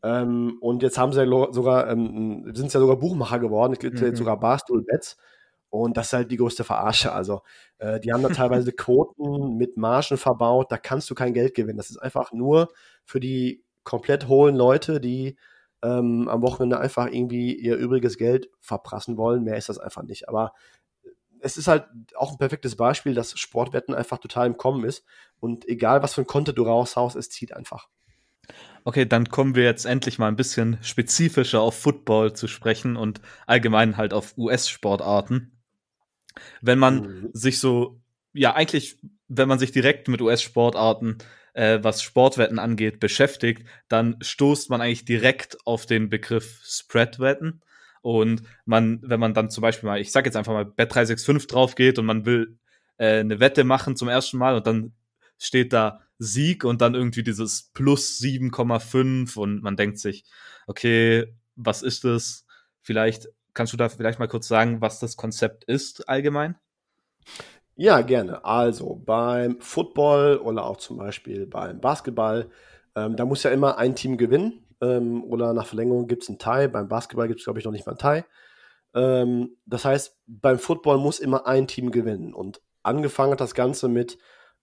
Ähm, und jetzt haben sie ja sogar, ähm, sind ja sogar Buchmacher geworden. Es gibt mhm. jetzt sogar Barstool Bets. Und das ist halt die größte Verarsche. Also, äh, die haben da teilweise Quoten mit Margen verbaut, da kannst du kein Geld gewinnen. Das ist einfach nur für die komplett hohlen Leute, die ähm, am Wochenende einfach irgendwie ihr übriges Geld verprassen wollen. Mehr ist das einfach nicht. Aber es ist halt auch ein perfektes Beispiel, dass Sportwetten einfach total im Kommen ist. Und egal, was für ein Content du raushaust, es zieht einfach. Okay, dann kommen wir jetzt endlich mal ein bisschen spezifischer auf Football zu sprechen und allgemein halt auf US-Sportarten. Wenn man mhm. sich so, ja, eigentlich, wenn man sich direkt mit US-Sportarten, äh, was Sportwetten angeht, beschäftigt, dann stoßt man eigentlich direkt auf den Begriff Spreadwetten. Und man, wenn man dann zum Beispiel mal, ich sag jetzt einfach mal, Bet365 drauf geht und man will äh, eine Wette machen zum ersten Mal und dann steht da Sieg und dann irgendwie dieses plus 7,5 und man denkt sich, okay, was ist das? Vielleicht kannst du da vielleicht mal kurz sagen, was das Konzept ist allgemein? Ja, gerne. Also beim Football oder auch zum Beispiel beim Basketball, ähm, da muss ja immer ein Team gewinnen ähm, oder nach Verlängerung gibt es einen Tie. Beim Basketball gibt es, glaube ich, noch nicht mal einen Tie. Ähm, das heißt, beim Football muss immer ein Team gewinnen. Und angefangen hat das Ganze mit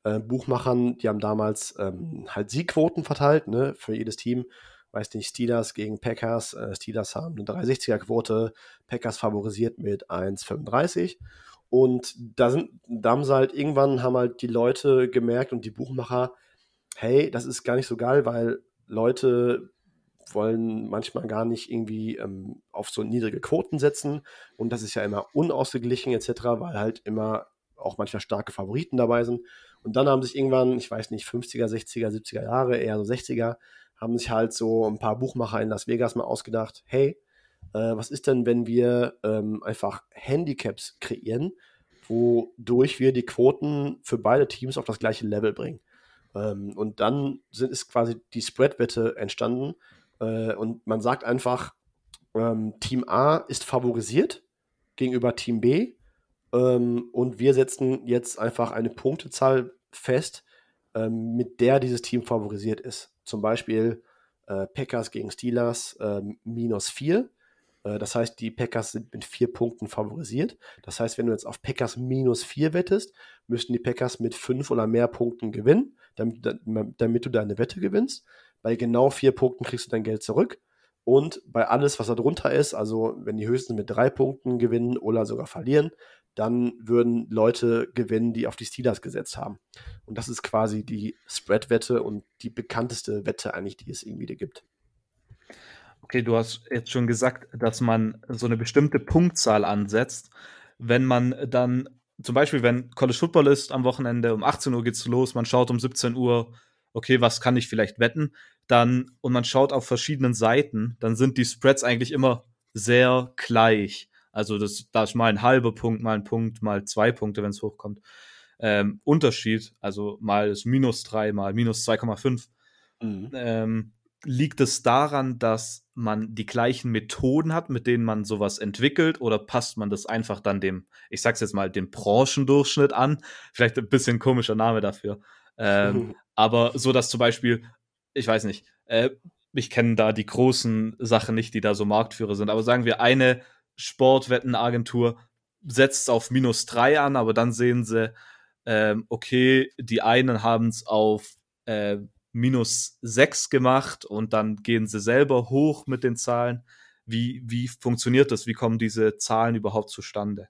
äh, Buchmachern, die haben damals ähm, halt Siegquoten verteilt, ne, für jedes Team. Weiß nicht, Steelers gegen Packers. Äh, Steelers haben eine 360er-Quote, Packers favorisiert mit 1,35. Und da, sind, da haben sie halt irgendwann haben halt die Leute gemerkt und die Buchmacher, hey, das ist gar nicht so geil, weil Leute wollen manchmal gar nicht irgendwie ähm, auf so niedrige Quoten setzen. Und das ist ja immer unausgeglichen etc., weil halt immer auch manchmal starke Favoriten dabei sind. Und dann haben sich irgendwann, ich weiß nicht, 50er, 60er, 70er Jahre, eher so 60er, haben sich halt so ein paar Buchmacher in Las Vegas mal ausgedacht, hey, äh, was ist denn, wenn wir ähm, einfach Handicaps kreieren, wodurch wir die Quoten für beide Teams auf das gleiche Level bringen. Ähm, und dann sind, ist quasi die Spread-Wette entstanden, äh, und man sagt einfach, ähm, Team A ist favorisiert gegenüber Team B. Ähm, und wir setzen jetzt einfach eine Punktezahl fest, ähm, mit der dieses Team favorisiert ist. Zum Beispiel äh, Packers gegen Steelers äh, minus 4. Äh, das heißt, die Packers sind mit vier Punkten favorisiert. Das heißt, wenn du jetzt auf Packers minus 4 wettest, müssten die Packers mit fünf oder mehr Punkten gewinnen, damit, damit du deine Wette gewinnst. Bei genau vier Punkten kriegst du dein Geld zurück. Und bei alles, was da drunter ist, also wenn die höchsten mit drei Punkten gewinnen oder sogar verlieren, dann würden Leute gewinnen, die auf die Steelers gesetzt haben. Und das ist quasi die Spread-Wette und die bekannteste Wette eigentlich, die es irgendwie gibt. Okay, du hast jetzt schon gesagt, dass man so eine bestimmte Punktzahl ansetzt. Wenn man dann, zum Beispiel, wenn College Football ist am Wochenende, um 18 Uhr geht's los, man schaut um 17 Uhr, okay, was kann ich vielleicht wetten? dann und man schaut auf verschiedenen Seiten, dann sind die Spreads eigentlich immer sehr gleich. Also das, da ist mal ein halber Punkt, mal ein Punkt, mal zwei Punkte, wenn es hochkommt. Ähm, Unterschied, also mal ist minus drei, mal minus 2,5. Mhm. Ähm, liegt es daran, dass man die gleichen Methoden hat, mit denen man sowas entwickelt, oder passt man das einfach dann dem, ich sag's jetzt mal, dem Branchendurchschnitt an? Vielleicht ein bisschen komischer Name dafür. Ähm, aber so, dass zum Beispiel ich weiß nicht, äh, ich kenne da die großen Sachen nicht, die da so Marktführer sind, aber sagen wir, eine Sportwettenagentur setzt auf minus drei an, aber dann sehen sie, ähm, okay, die einen haben es auf äh, minus sechs gemacht und dann gehen sie selber hoch mit den Zahlen. Wie, wie funktioniert das? Wie kommen diese Zahlen überhaupt zustande?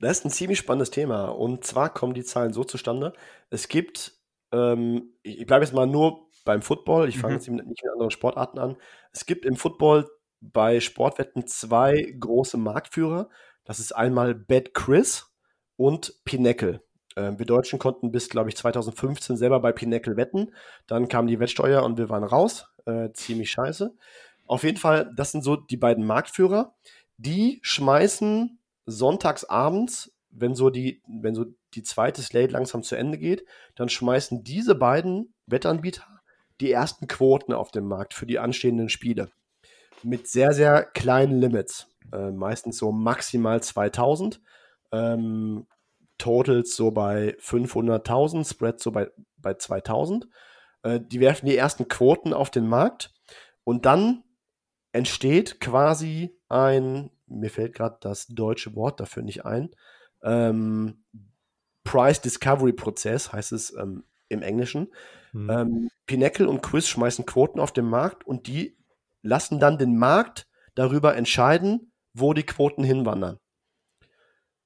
Das ist ein ziemlich spannendes Thema. Und zwar kommen die Zahlen so zustande. Es gibt, ähm, ich bleibe jetzt mal nur beim Football. Ich fange mhm. jetzt nicht mit anderen Sportarten an. Es gibt im Football bei Sportwetten zwei große Marktführer. Das ist einmal Bad Chris und Pinnacle. Ähm, wir Deutschen konnten bis, glaube ich, 2015 selber bei Pinnacle wetten. Dann kam die Wettsteuer und wir waren raus. Äh, ziemlich scheiße. Auf jeden Fall, das sind so die beiden Marktführer. Die schmeißen sonntags abends, wenn so die, wenn so die zweite Slate langsam zu Ende geht, dann schmeißen diese beiden Wettanbieter die ersten Quoten auf dem Markt für die anstehenden Spiele. Mit sehr, sehr kleinen Limits. Äh, meistens so maximal 2000. Ähm, Totals so bei 500.000, Spreads so bei, bei 2000. Äh, die werfen die ersten Quoten auf den Markt und dann entsteht quasi ein, mir fällt gerade das deutsche Wort dafür nicht ein, ähm, Price Discovery Prozess heißt es ähm, im Englischen. Mhm. Ähm, Pinnacle und Quiz schmeißen Quoten auf den Markt und die lassen dann den Markt darüber entscheiden, wo die Quoten hinwandern.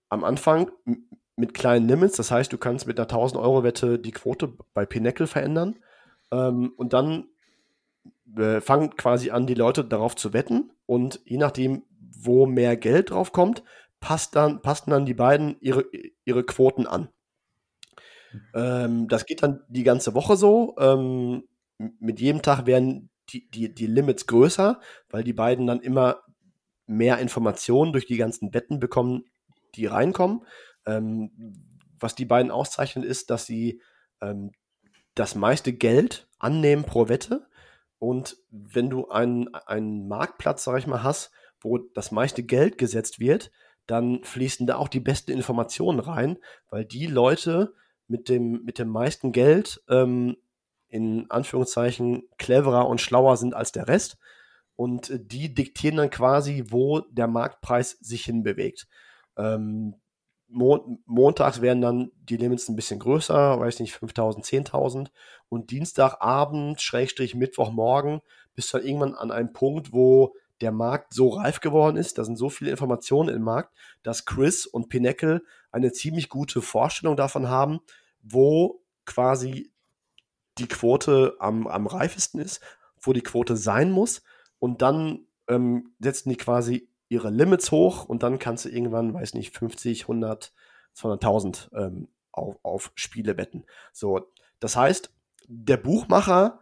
Am Anfang mit kleinen Limits, das heißt, du kannst mit einer 1000 Euro Wette die Quote bei Pinnacle verändern ähm, und dann äh, fangen quasi an, die Leute darauf zu wetten und je nachdem, wo mehr Geld drauf kommt, passt dann, passen dann die beiden ihre, ihre Quoten an. Ähm, das geht dann die ganze Woche so. Ähm, mit jedem Tag werden die, die, die Limits größer, weil die beiden dann immer mehr Informationen durch die ganzen Betten bekommen, die reinkommen. Ähm, was die beiden auszeichnet, ist, dass sie ähm, das meiste Geld annehmen pro Wette. Und wenn du einen, einen Marktplatz, sag ich mal, hast, wo das meiste Geld gesetzt wird, dann fließen da auch die besten Informationen rein, weil die Leute, mit dem, mit dem meisten Geld ähm, in Anführungszeichen cleverer und schlauer sind als der Rest. Und die diktieren dann quasi, wo der Marktpreis sich hinbewegt. Ähm, Mon montags werden dann die Limits ein bisschen größer, weiß nicht, 5000, 10.000. Und Dienstagabend, Schrägstrich Mittwochmorgen, bist du dann irgendwann an einem Punkt, wo der Markt so reif geworden ist, da sind so viele Informationen im Markt, dass Chris und Pinnacle eine ziemlich gute Vorstellung davon haben, wo quasi die Quote am, am reifesten ist, wo die Quote sein muss. Und dann ähm, setzen die quasi ihre Limits hoch und dann kannst du irgendwann, weiß nicht, 50, 100, 200.000 ähm, auf, auf Spiele wetten. So, das heißt, der Buchmacher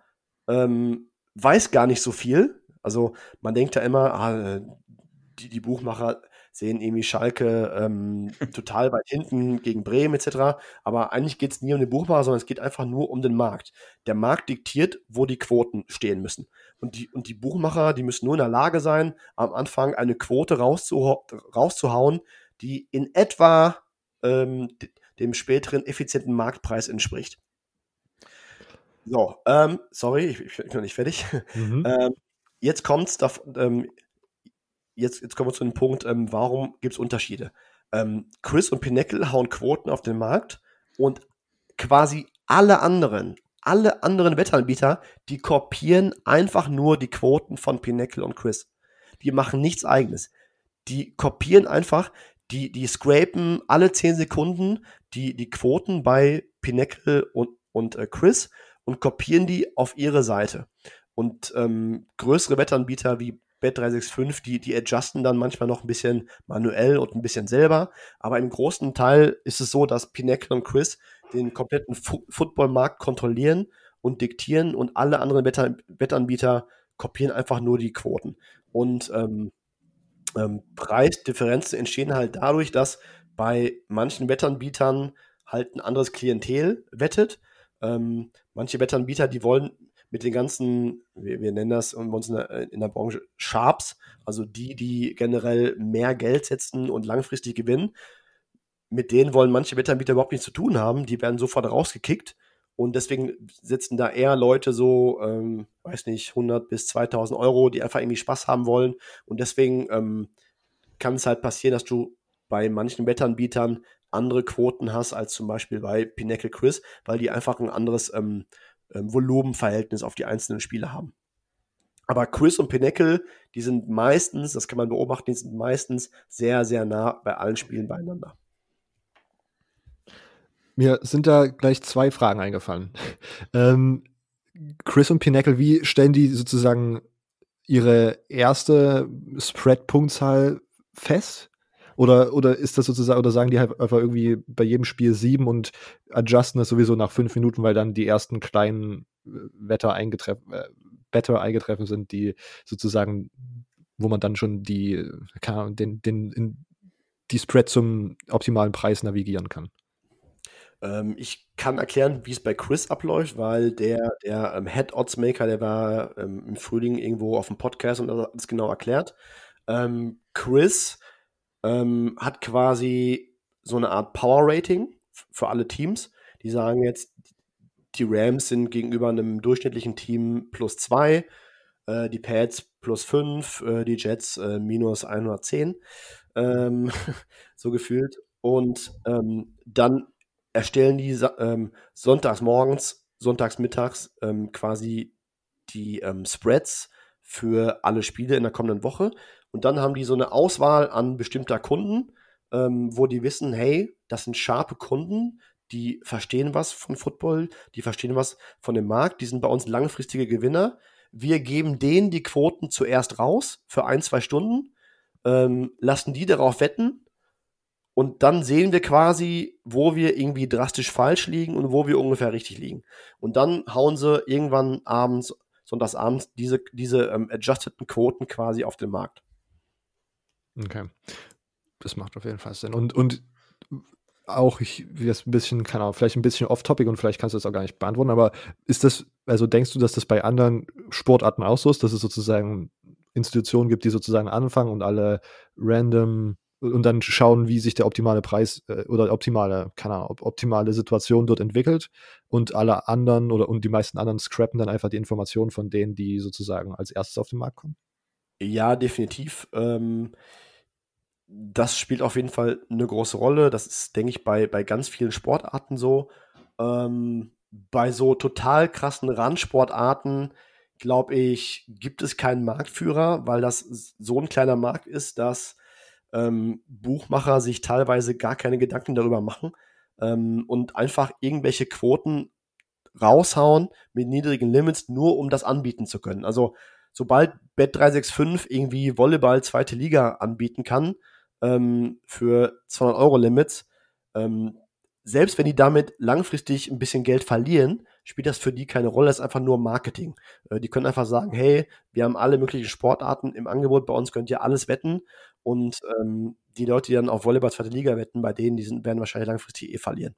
ähm, weiß gar nicht so viel. Also man denkt ja immer, ah, die, die Buchmacher sehen irgendwie Schalke ähm, total weit hinten gegen Bremen etc. Aber eigentlich geht es nie um den Buchmacher, sondern es geht einfach nur um den Markt. Der Markt diktiert, wo die Quoten stehen müssen. Und die, und die Buchmacher, die müssen nur in der Lage sein, am Anfang eine Quote rauszuha rauszuhauen, die in etwa ähm, dem späteren effizienten Marktpreis entspricht. So, ähm, sorry, ich, ich, bin noch nicht fertig. Mhm. Ähm, jetzt kommt's, ähm, jetzt, jetzt kommen wir zu dem Punkt, ähm, warum gibt es Unterschiede? Ähm, Chris und Pinnacle hauen Quoten auf den Markt und quasi alle anderen, alle anderen Wettanbieter, die kopieren einfach nur die Quoten von Pinnacle und Chris. Die machen nichts eigenes. Die kopieren einfach, die, die scrapen alle 10 Sekunden die, die Quoten bei Pinnacle und, und äh, Chris und kopieren die auf ihre Seite. Und ähm, größere Wettanbieter wie Bet365, die, die adjusten dann manchmal noch ein bisschen manuell und ein bisschen selber. Aber im großen Teil ist es so, dass Pinnacle und Chris den kompletten Fu Footballmarkt kontrollieren und diktieren und alle anderen Wettanbieter kopieren einfach nur die Quoten. Und ähm, ähm, Preisdifferenzen entstehen halt dadurch, dass bei manchen Wettanbietern halt ein anderes Klientel wettet. Ähm, manche Wettanbieter, die wollen mit den ganzen, wir, wir nennen das bei uns in der, in der, Branche Sharps, also die, die generell mehr Geld setzen und langfristig gewinnen. Mit denen wollen manche Wettanbieter überhaupt nichts zu tun haben. Die werden sofort rausgekickt. Und deswegen sitzen da eher Leute so, ähm, weiß nicht, 100 bis 2000 Euro, die einfach irgendwie Spaß haben wollen. Und deswegen ähm, kann es halt passieren, dass du bei manchen Wettanbietern andere Quoten hast als zum Beispiel bei Pinnacle Chris, weil die einfach ein anderes ähm, ähm, Volumenverhältnis auf die einzelnen Spiele haben. Aber Chris und Pinnacle, die sind meistens, das kann man beobachten, die sind meistens sehr, sehr nah bei allen Spielen beieinander. Mir sind da gleich zwei Fragen eingefallen. ähm, Chris und Pinnacle, wie stellen die sozusagen ihre erste Spread-Punktzahl fest? Oder, oder ist das sozusagen, oder sagen die halt einfach irgendwie bei jedem Spiel sieben und adjusten das sowieso nach fünf Minuten, weil dann die ersten kleinen äh, Wetter eingetreffen, äh, eingetreffen sind, die sozusagen, wo man dann schon die, kann, den, den, in, die Spread zum optimalen Preis navigieren kann. Ähm, ich kann erklären, wie es bei Chris abläuft, weil der, der ähm, Head Odds Maker, der war ähm, im Frühling irgendwo auf dem Podcast und hat das genau erklärt. Ähm, Chris ähm, hat quasi so eine Art Power Rating für alle Teams. Die sagen jetzt, die Rams sind gegenüber einem durchschnittlichen Team plus zwei, äh, die Pads plus fünf, äh, die Jets äh, minus 110, ähm, so gefühlt. Und ähm, dann erstellen die ähm, sonntags morgens, sonntags mittags ähm, quasi die ähm, Spreads für alle Spiele in der kommenden Woche. Und dann haben die so eine Auswahl an bestimmter Kunden, ähm, wo die wissen, hey, das sind scharfe Kunden, die verstehen was von Football, die verstehen was von dem Markt, die sind bei uns langfristige Gewinner. Wir geben denen die Quoten zuerst raus für ein, zwei Stunden, ähm, lassen die darauf wetten und dann sehen wir quasi, wo wir irgendwie drastisch falsch liegen und wo wir ungefähr richtig liegen. Und dann hauen sie irgendwann abends, sonntagsabends, diese, diese ähm, adjusteten Quoten quasi auf den Markt. Okay. Das macht auf jeden Fall Sinn. Und, und auch, ich jetzt ein bisschen, keine Ahnung, vielleicht ein bisschen off-topic und vielleicht kannst du das auch gar nicht beantworten, aber ist das, also denkst du, dass das bei anderen Sportarten auch so ist, dass es sozusagen Institutionen gibt, die sozusagen anfangen und alle random und dann schauen, wie sich der optimale Preis äh, oder optimale, keine Ahnung, optimale Situation dort entwickelt und alle anderen oder und die meisten anderen scrappen dann einfach die Informationen von denen, die sozusagen als erstes auf den Markt kommen? Ja, definitiv. Ähm, das spielt auf jeden Fall eine große Rolle. Das ist, denke ich, bei, bei ganz vielen Sportarten so. Ähm, bei so total krassen Randsportarten, glaube ich, gibt es keinen Marktführer, weil das so ein kleiner Markt ist, dass ähm, Buchmacher sich teilweise gar keine Gedanken darüber machen ähm, und einfach irgendwelche Quoten raushauen mit niedrigen Limits, nur um das anbieten zu können. Also sobald Bet365 irgendwie Volleyball zweite Liga anbieten kann, ähm, für 200 Euro Limits. Ähm, selbst wenn die damit langfristig ein bisschen Geld verlieren, spielt das für die keine Rolle. Das ist einfach nur Marketing. Äh, die können einfach sagen, hey, wir haben alle möglichen Sportarten im Angebot, bei uns könnt ihr alles wetten. Und ähm, die Leute, die dann auf Volleyball zweite Liga wetten, bei denen, die sind, werden wahrscheinlich langfristig eh verlieren.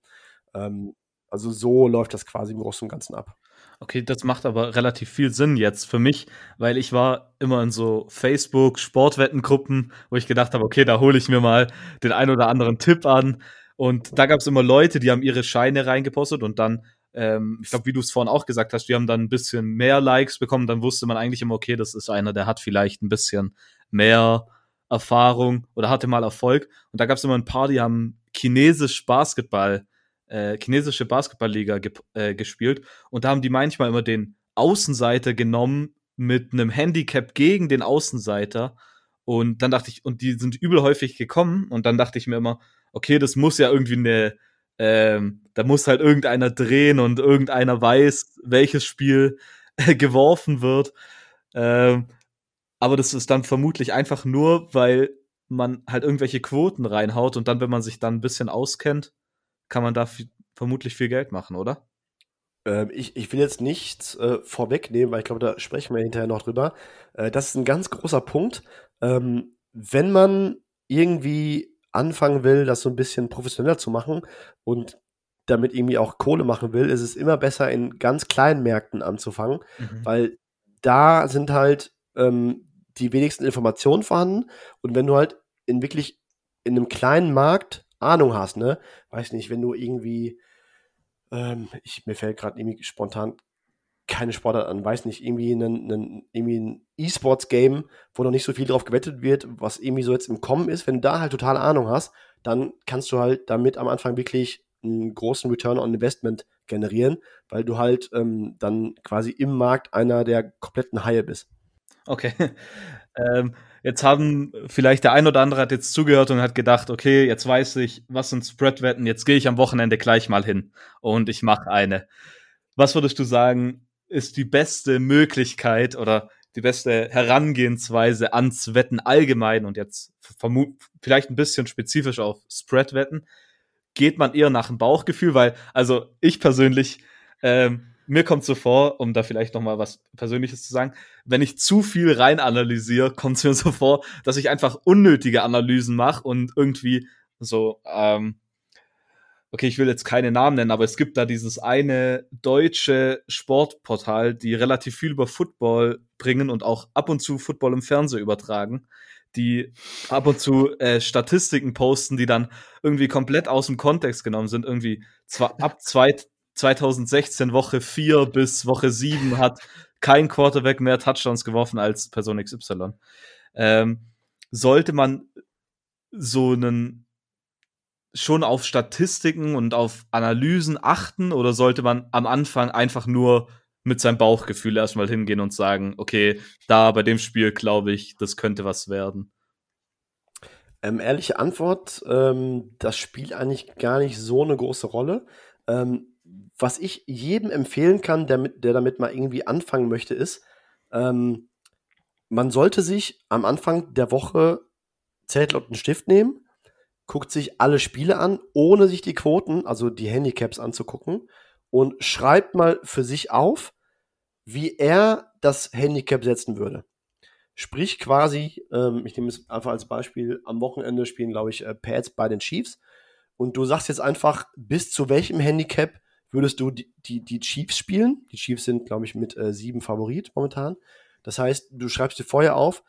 Ähm, also so läuft das quasi im Großen und Ganzen ab. Okay, das macht aber relativ viel Sinn jetzt für mich, weil ich war immer in so Facebook-Sportwettengruppen, wo ich gedacht habe, okay, da hole ich mir mal den ein oder anderen Tipp an. Und da gab es immer Leute, die haben ihre Scheine reingepostet und dann, ähm, ich glaube, wie du es vorhin auch gesagt hast, die haben dann ein bisschen mehr Likes bekommen. Dann wusste man eigentlich immer, okay, das ist einer, der hat vielleicht ein bisschen mehr Erfahrung oder hatte mal Erfolg. Und da gab es immer ein paar, die haben chinesisch Basketball, äh, chinesische Basketballliga ge äh, gespielt. Und da haben die manchmal immer den Außenseiter genommen mit einem Handicap gegen den Außenseiter. Und dann dachte ich, und die sind übel häufig gekommen. Und dann dachte ich mir immer, okay, das muss ja irgendwie eine, ähm, da muss halt irgendeiner drehen und irgendeiner weiß, welches Spiel äh, geworfen wird. Ähm, aber das ist dann vermutlich einfach nur, weil man halt irgendwelche Quoten reinhaut und dann, wenn man sich dann ein bisschen auskennt, kann man da vermutlich viel Geld machen, oder? Ähm, ich, ich will jetzt nichts äh, vorwegnehmen, weil ich glaube, da sprechen wir hinterher noch drüber. Äh, das ist ein ganz großer Punkt. Ähm, wenn man irgendwie anfangen will, das so ein bisschen professioneller zu machen und damit irgendwie auch Kohle machen will, ist es immer besser, in ganz kleinen Märkten anzufangen, mhm. weil da sind halt ähm, die wenigsten Informationen vorhanden. Und wenn du halt in wirklich in einem kleinen Markt Ahnung hast, ne, weiß nicht, wenn du irgendwie, ähm, ich, mir fällt gerade irgendwie spontan keine Sportart an, weiß nicht, irgendwie ein, E-Sports-Game, wo noch nicht so viel drauf gewettet wird, was irgendwie so jetzt im Kommen ist, wenn du da halt total Ahnung hast, dann kannst du halt damit am Anfang wirklich einen großen Return on Investment generieren, weil du halt ähm, dann quasi im Markt einer der kompletten Haie bist. Okay. ähm, jetzt haben vielleicht der ein oder andere hat jetzt zugehört und hat gedacht, okay, jetzt weiß ich, was sind Spread-Wetten, jetzt gehe ich am Wochenende gleich mal hin und ich mache eine. Was würdest du sagen, ist die beste Möglichkeit oder die beste Herangehensweise ans Wetten allgemein und jetzt vielleicht ein bisschen spezifisch auf Spread-Wetten, geht man eher nach dem Bauchgefühl, weil, also ich persönlich, ähm, mir kommt so vor, um da vielleicht noch mal was Persönliches zu sagen, wenn ich zu viel rein analysiere, kommt es mir so vor, dass ich einfach unnötige Analysen mache und irgendwie so ähm, okay, ich will jetzt keine Namen nennen, aber es gibt da dieses eine deutsche Sportportal, die relativ viel über Football bringen und auch ab und zu Football im Fernsehen übertragen, die ab und zu äh, Statistiken posten, die dann irgendwie komplett aus dem Kontext genommen sind. Irgendwie zwar ab zwei, 2016 Woche 4 bis Woche 7 hat kein Quarterback mehr Touchdowns geworfen als Person XY. Ähm, sollte man so einen schon auf Statistiken und auf Analysen achten oder sollte man am Anfang einfach nur mit seinem Bauchgefühl erstmal hingehen und sagen, okay, da bei dem Spiel glaube ich, das könnte was werden? Ähm, ehrliche Antwort, ähm, das spielt eigentlich gar nicht so eine große Rolle. Ähm, was ich jedem empfehlen kann, der, der damit mal irgendwie anfangen möchte, ist, ähm, man sollte sich am Anfang der Woche Zettel und einen Stift nehmen guckt sich alle Spiele an, ohne sich die Quoten, also die Handicaps anzugucken und schreibt mal für sich auf, wie er das Handicap setzen würde. Sprich quasi, ähm, ich nehme es einfach als Beispiel, am Wochenende spielen, glaube ich, äh, Pads bei den Chiefs. Und du sagst jetzt einfach, bis zu welchem Handicap würdest du die, die, die Chiefs spielen? Die Chiefs sind, glaube ich, mit äh, sieben Favorit momentan. Das heißt, du schreibst dir vorher auf,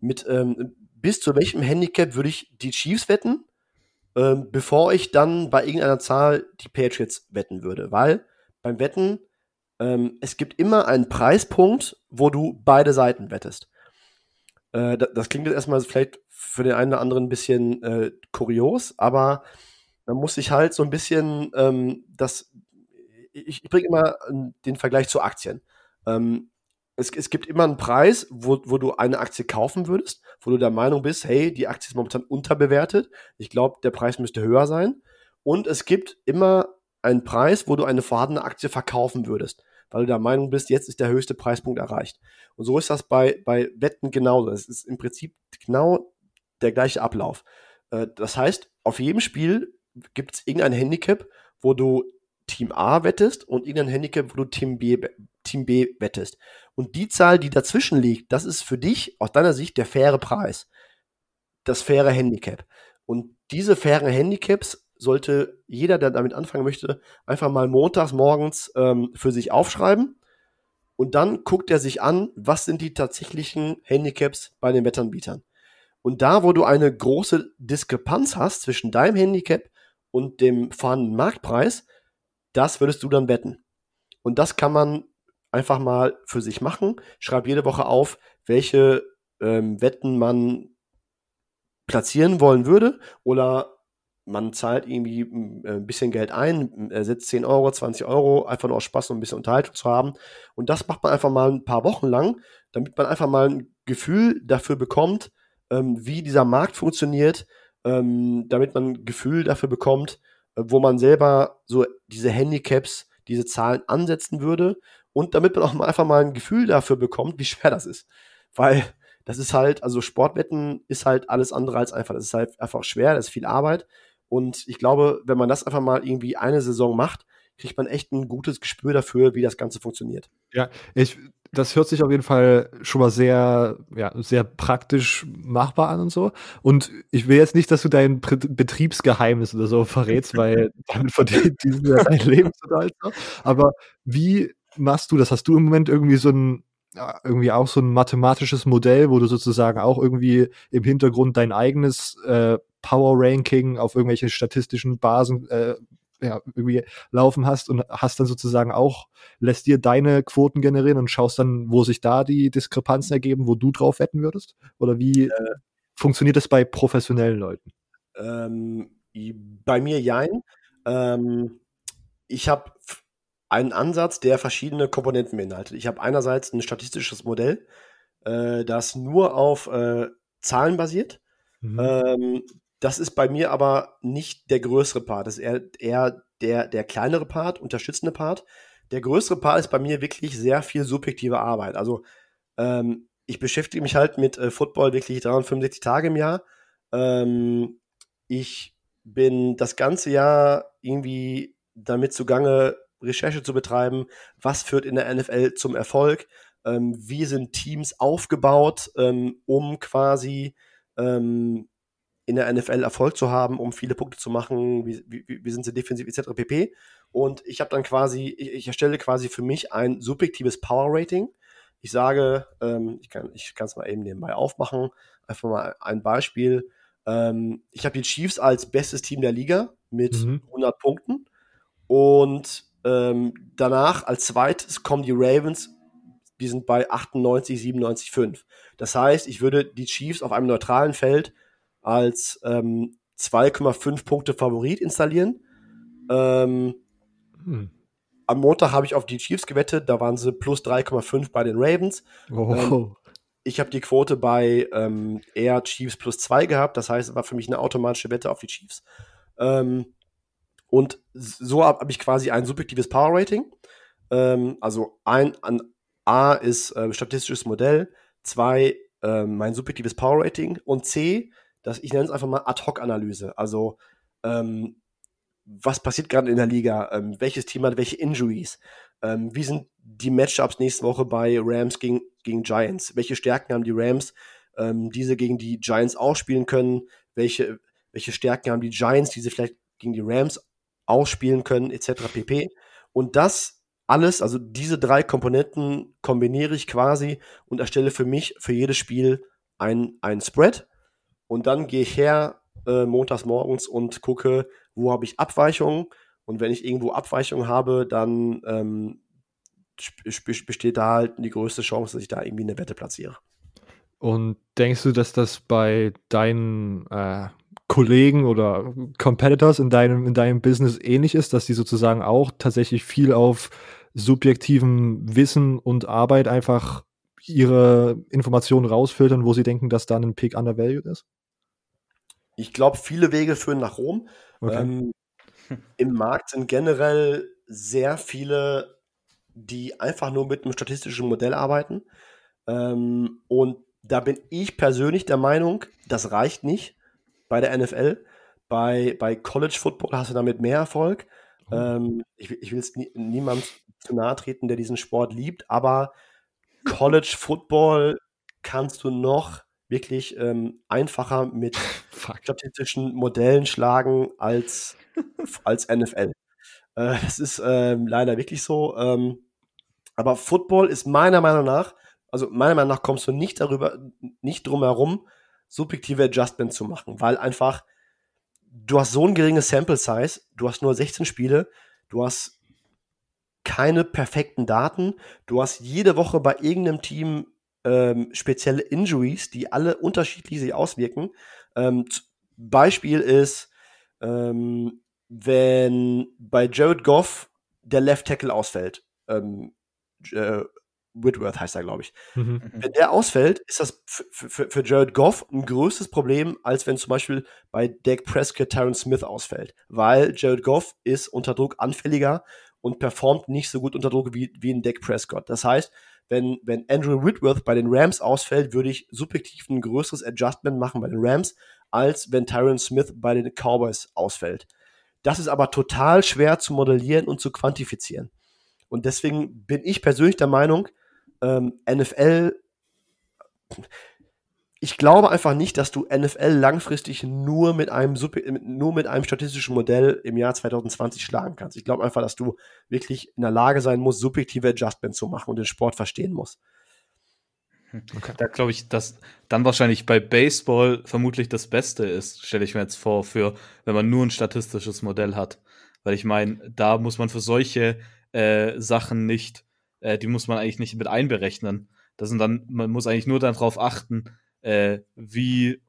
mit ähm, bis zu welchem Handicap würde ich die Chiefs wetten ähm, bevor ich dann bei irgendeiner Zahl die Patriots wetten würde. Weil beim Wetten, ähm, es gibt immer einen Preispunkt, wo du beide Seiten wettest. Äh, das, klingt jetzt erstmal vielleicht für den einen oder anderen ein bisschen äh, kurios, aber man muss sich halt so ein bisschen ähm, das. Ich, ich bringe immer den Vergleich zu Aktien. Ähm, es, es gibt immer einen Preis, wo, wo du eine Aktie kaufen würdest, wo du der Meinung bist, hey, die Aktie ist momentan unterbewertet. Ich glaube, der Preis müsste höher sein. Und es gibt immer einen Preis, wo du eine vorhandene Aktie verkaufen würdest, weil du der Meinung bist, jetzt ist der höchste Preispunkt erreicht. Und so ist das bei, bei Wetten genauso. Es ist im Prinzip genau der gleiche Ablauf. Äh, das heißt, auf jedem Spiel gibt es irgendein Handicap, wo du Team A wettest und irgendein Handicap, wo du Team B, Team B wettest. Und die Zahl, die dazwischen liegt, das ist für dich aus deiner Sicht der faire Preis. Das faire Handicap. Und diese fairen Handicaps sollte jeder, der damit anfangen möchte, einfach mal montags morgens ähm, für sich aufschreiben. Und dann guckt er sich an, was sind die tatsächlichen Handicaps bei den Wettanbietern. Und da, wo du eine große Diskrepanz hast zwischen deinem Handicap und dem vorhandenen Marktpreis, das würdest du dann wetten. Und das kann man einfach mal für sich machen. Schreib jede Woche auf, welche ähm, Wetten man platzieren wollen würde oder man zahlt irgendwie äh, ein bisschen Geld ein, setzt 10 Euro, 20 Euro, einfach nur aus Spaß, um ein bisschen Unterhaltung zu haben. Und das macht man einfach mal ein paar Wochen lang, damit man einfach mal ein Gefühl dafür bekommt, ähm, wie dieser Markt funktioniert, ähm, damit man ein Gefühl dafür bekommt, äh, wo man selber so diese Handicaps, diese Zahlen ansetzen würde und damit man auch mal einfach mal ein Gefühl dafür bekommt, wie schwer das ist. Weil das ist halt, also Sportwetten ist halt alles andere als einfach. Das ist halt einfach schwer, das ist viel Arbeit. Und ich glaube, wenn man das einfach mal irgendwie eine Saison macht, kriegt man echt ein gutes Gespür dafür, wie das Ganze funktioniert. Ja, ich, das hört sich auf jeden Fall schon mal sehr, ja, sehr praktisch machbar an und so. Und ich will jetzt nicht, dass du dein Betriebsgeheimnis oder so verrätst, weil damit verdient diesen ja dein Lebensunterhalt. Aber wie machst du das? Hast du im Moment irgendwie so ein, irgendwie auch so ein mathematisches Modell, wo du sozusagen auch irgendwie im Hintergrund dein eigenes äh, Power Ranking auf irgendwelche statistischen Basen äh, ja, irgendwie laufen hast und hast dann sozusagen auch, lässt dir deine Quoten generieren und schaust dann, wo sich da die Diskrepanzen ergeben, wo du drauf wetten würdest? Oder wie äh, funktioniert das bei professionellen Leuten? Ähm, bei mir jein. Ähm, ich habe einen Ansatz, der verschiedene Komponenten beinhaltet. Ich habe einerseits ein statistisches Modell, äh, das nur auf äh, Zahlen basiert. Mhm. Ähm, das ist bei mir aber nicht der größere Part. Das ist eher, eher der, der kleinere Part, unterstützende Part. Der größere Part ist bei mir wirklich sehr viel subjektive Arbeit. Also ähm, ich beschäftige mich halt mit äh, Football wirklich 365 Tage im Jahr. Ähm, ich bin das ganze Jahr irgendwie damit zugange, Recherche zu betreiben. Was führt in der NFL zum Erfolg? Ähm, wie sind Teams aufgebaut, ähm, um quasi ähm, in der NFL Erfolg zu haben, um viele Punkte zu machen, wie, wie, wie sind sie defensiv etc. pp. Und ich habe dann quasi, ich, ich, erstelle quasi für mich ein subjektives Power Rating. Ich sage, ähm, ich kann ich es mal eben nebenbei aufmachen, einfach mal ein Beispiel. Ähm, ich habe die Chiefs als bestes Team der Liga mit mhm. 100 Punkten und ähm, danach als zweites kommen die Ravens, die sind bei 98, 97, 5. Das heißt, ich würde die Chiefs auf einem neutralen Feld als ähm, 2,5 Punkte Favorit installieren. Ähm, hm. Am Montag habe ich auf die Chiefs gewettet, da waren sie plus 3,5 bei den Ravens. Oh. Ähm, ich habe die Quote bei ähm, eher Chiefs plus 2 gehabt, das heißt, es war für mich eine automatische Wette auf die Chiefs. Ähm, und so habe hab ich quasi ein subjektives Power Rating. Ähm, also ein an A ist äh, statistisches Modell, zwei äh, mein subjektives Power Rating und C dass ich nenne es einfach mal Ad-Hoc-Analyse. Also ähm, was passiert gerade in der Liga? Ähm, welches Team hat welche Injuries? Ähm, wie sind die Matchups nächste Woche bei Rams gegen, gegen Giants? Welche Stärken haben die Rams, ähm, diese gegen die Giants ausspielen können? Welche, welche Stärken haben die Giants, die sie vielleicht gegen die Rams ausspielen können, etc. pp. Und das alles, also diese drei Komponenten kombiniere ich quasi und erstelle für mich für jedes Spiel ein, ein Spread und dann gehe ich her äh, montags morgens und gucke, wo habe ich Abweichungen. Und wenn ich irgendwo Abweichungen habe, dann ähm, besteht da halt die größte Chance, dass ich da irgendwie eine Wette platziere. Und denkst du, dass das bei deinen äh, Kollegen oder Competitors in deinem, in deinem Business ähnlich ist, dass die sozusagen auch tatsächlich viel auf subjektivem Wissen und Arbeit einfach ihre Informationen rausfiltern, wo sie denken, dass da ein Pick undervalued ist? Ich glaube, viele Wege führen nach Rom. Okay. Ähm, Im Markt sind generell sehr viele, die einfach nur mit einem statistischen Modell arbeiten. Ähm, und da bin ich persönlich der Meinung, das reicht nicht bei der NFL. Bei, bei College Football hast du damit mehr Erfolg. Oh. Ähm, ich, ich will es nie, niemandem zu nahe treten, der diesen Sport liebt, aber College Football kannst du noch wirklich ähm, einfacher mit statistischen Modellen schlagen als, als NFL. Äh, das ist ähm, leider wirklich so. Ähm, aber Football ist meiner Meinung nach, also meiner Meinung nach kommst du nicht darüber, nicht drum herum, subjektive Adjustments zu machen, weil einfach du hast so ein geringes Sample Size, du hast nur 16 Spiele, du hast keine perfekten Daten, du hast jede Woche bei irgendeinem Team ähm, spezielle Injuries, die alle unterschiedlich sich auswirken. Ähm, Beispiel ist, ähm, wenn bei Jared Goff der Left Tackle ausfällt, ähm, äh, Whitworth heißt er, glaube ich. Mhm. mhm. Wenn der ausfällt, ist das für, für Jared Goff ein größeres Problem, als wenn zum Beispiel bei Dak Prescott Terrence Smith ausfällt. Weil Jared Goff ist unter Druck anfälliger und performt nicht so gut unter Druck wie, wie ein Dak Prescott. Das heißt, wenn, wenn Andrew Whitworth bei den Rams ausfällt, würde ich subjektiv ein größeres Adjustment machen bei den Rams, als wenn Tyron Smith bei den Cowboys ausfällt. Das ist aber total schwer zu modellieren und zu quantifizieren. Und deswegen bin ich persönlich der Meinung, ähm, NFL, ich glaube einfach nicht, dass du NFL langfristig nur mit einem nur mit einem statistischen Modell im Jahr 2020 schlagen kannst. Ich glaube einfach, dass du wirklich in der Lage sein musst, subjektive Adjustments zu machen und den Sport verstehen musst. Okay. Da glaube ich, dass dann wahrscheinlich bei Baseball vermutlich das Beste ist, stelle ich mir jetzt vor, für wenn man nur ein statistisches Modell hat. Weil ich meine, da muss man für solche äh, Sachen nicht, äh, die muss man eigentlich nicht mit einberechnen. Das sind dann, man muss eigentlich nur darauf achten, äh, wie,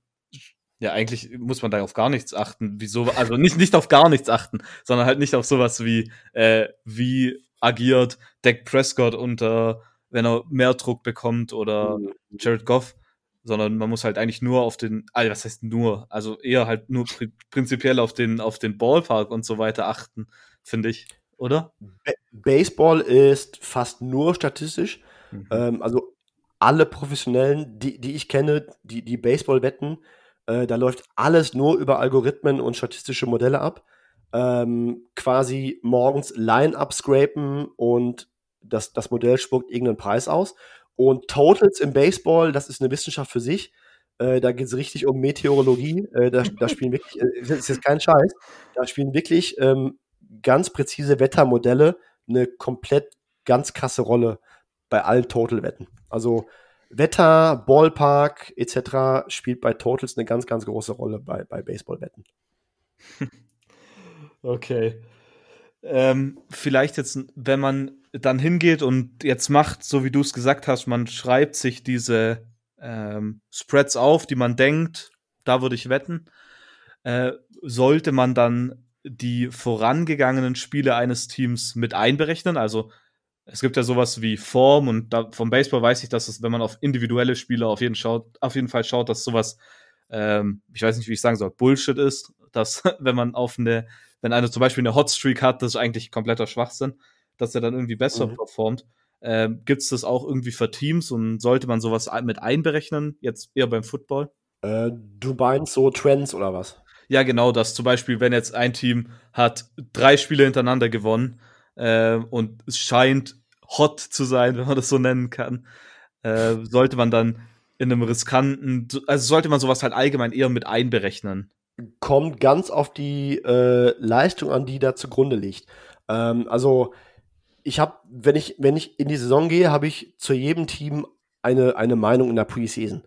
ja, eigentlich muss man da auf gar nichts achten, wieso, also nicht, nicht auf gar nichts achten, sondern halt nicht auf sowas wie, äh, wie agiert Dak Prescott unter, wenn er mehr Druck bekommt oder mhm. Jared Goff, sondern man muss halt eigentlich nur auf den, also was heißt nur, also eher halt nur prinzipiell auf den, auf den Ballpark und so weiter achten, finde ich oder? Baseball ist fast nur statistisch. Mhm. Ähm, also alle Professionellen, die, die ich kenne, die, die Baseball wetten, äh, da läuft alles nur über Algorithmen und statistische Modelle ab. Ähm, quasi morgens Line-up scrapen und das, das Modell spuckt irgendeinen Preis aus. Und Totals im Baseball, das ist eine Wissenschaft für sich. Äh, da geht es richtig um Meteorologie. Äh, da, da spielen wirklich, äh, das ist jetzt kein Scheiß, da spielen wirklich ähm, ganz präzise Wettermodelle eine komplett ganz krasse Rolle bei allen Total-Wetten. Also Wetter, Ballpark etc. spielt bei Totals eine ganz, ganz große Rolle bei, bei Baseball-Wetten. Okay. Ähm, vielleicht jetzt, wenn man dann hingeht und jetzt macht, so wie du es gesagt hast, man schreibt sich diese ähm, Spreads auf, die man denkt, da würde ich wetten. Äh, sollte man dann die vorangegangenen Spiele eines Teams mit einberechnen. Also es gibt ja sowas wie Form und da, vom Baseball weiß ich, dass es, wenn man auf individuelle Spieler auf jeden, schaut, auf jeden Fall schaut, dass sowas, ähm, ich weiß nicht, wie ich sagen soll, Bullshit ist, dass wenn man auf eine, wenn einer zum Beispiel eine Hotstreak hat, das ist eigentlich kompletter Schwachsinn, dass er dann irgendwie besser mhm. performt. Ähm, Gibt es das auch irgendwie für Teams und sollte man sowas mit einberechnen, jetzt eher beim Football? Äh, du meinst so Trends oder was? Ja, genau das. Zum Beispiel, wenn jetzt ein Team hat drei Spiele hintereinander gewonnen äh, und es scheint hot zu sein, wenn man das so nennen kann, äh, sollte man dann in einem riskanten, also sollte man sowas halt allgemein eher mit einberechnen. Kommt ganz auf die äh, Leistung an, die da zugrunde liegt. Ähm, also ich habe, wenn ich, wenn ich in die Saison gehe, habe ich zu jedem Team eine, eine Meinung in der Preseason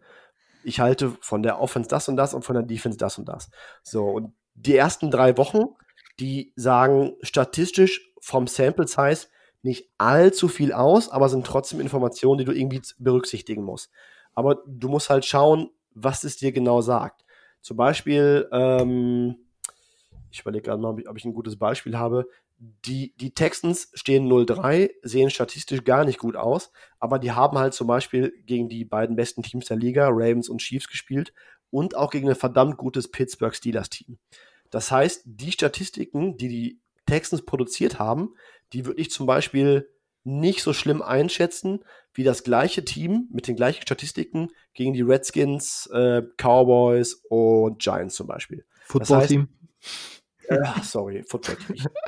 ich halte von der Offense das und das und von der Defense das und das. So, und die ersten drei Wochen, die sagen statistisch vom Sample Size nicht allzu viel aus, aber sind trotzdem Informationen, die du irgendwie berücksichtigen musst. Aber du musst halt schauen, was es dir genau sagt. Zum Beispiel, ähm, ich überlege gerade mal, ob ich ein gutes Beispiel habe die, die Texans stehen 0-3, sehen statistisch gar nicht gut aus, aber die haben halt zum Beispiel gegen die beiden besten Teams der Liga, Ravens und Chiefs, gespielt und auch gegen ein verdammt gutes Pittsburgh Steelers-Team. Das heißt, die Statistiken, die die Texans produziert haben, die würde ich zum Beispiel nicht so schlimm einschätzen wie das gleiche Team mit den gleichen Statistiken gegen die Redskins, äh, Cowboys und Giants zum Beispiel. Football-Team? Das heißt, äh, sorry, Football.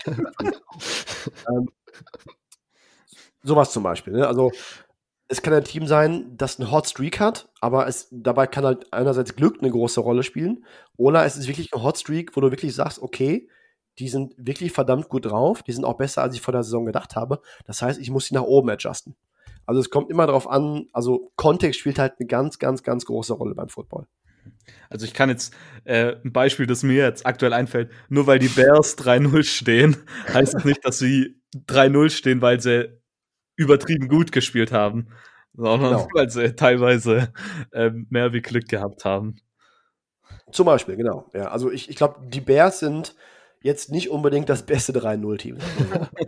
ähm, sowas zum Beispiel. Ne? Also es kann ein Team sein, das einen Hot Streak hat, aber es, dabei kann halt einerseits Glück eine große Rolle spielen. Oder es ist wirklich ein Hot Streak, wo du wirklich sagst, okay, die sind wirklich verdammt gut drauf, die sind auch besser, als ich vor der Saison gedacht habe. Das heißt, ich muss sie nach oben adjusten. Also es kommt immer darauf an, also Kontext spielt halt eine ganz, ganz, ganz große Rolle beim Football. Also ich kann jetzt äh, ein Beispiel, das mir jetzt aktuell einfällt, nur weil die Bears 3-0 stehen, heißt es nicht, dass sie 3-0 stehen, weil sie übertrieben gut gespielt haben, sondern genau. weil sie teilweise äh, mehr wie Glück gehabt haben. Zum Beispiel, genau. Ja, also ich, ich glaube, die Bears sind jetzt nicht unbedingt das beste 3-0-Team.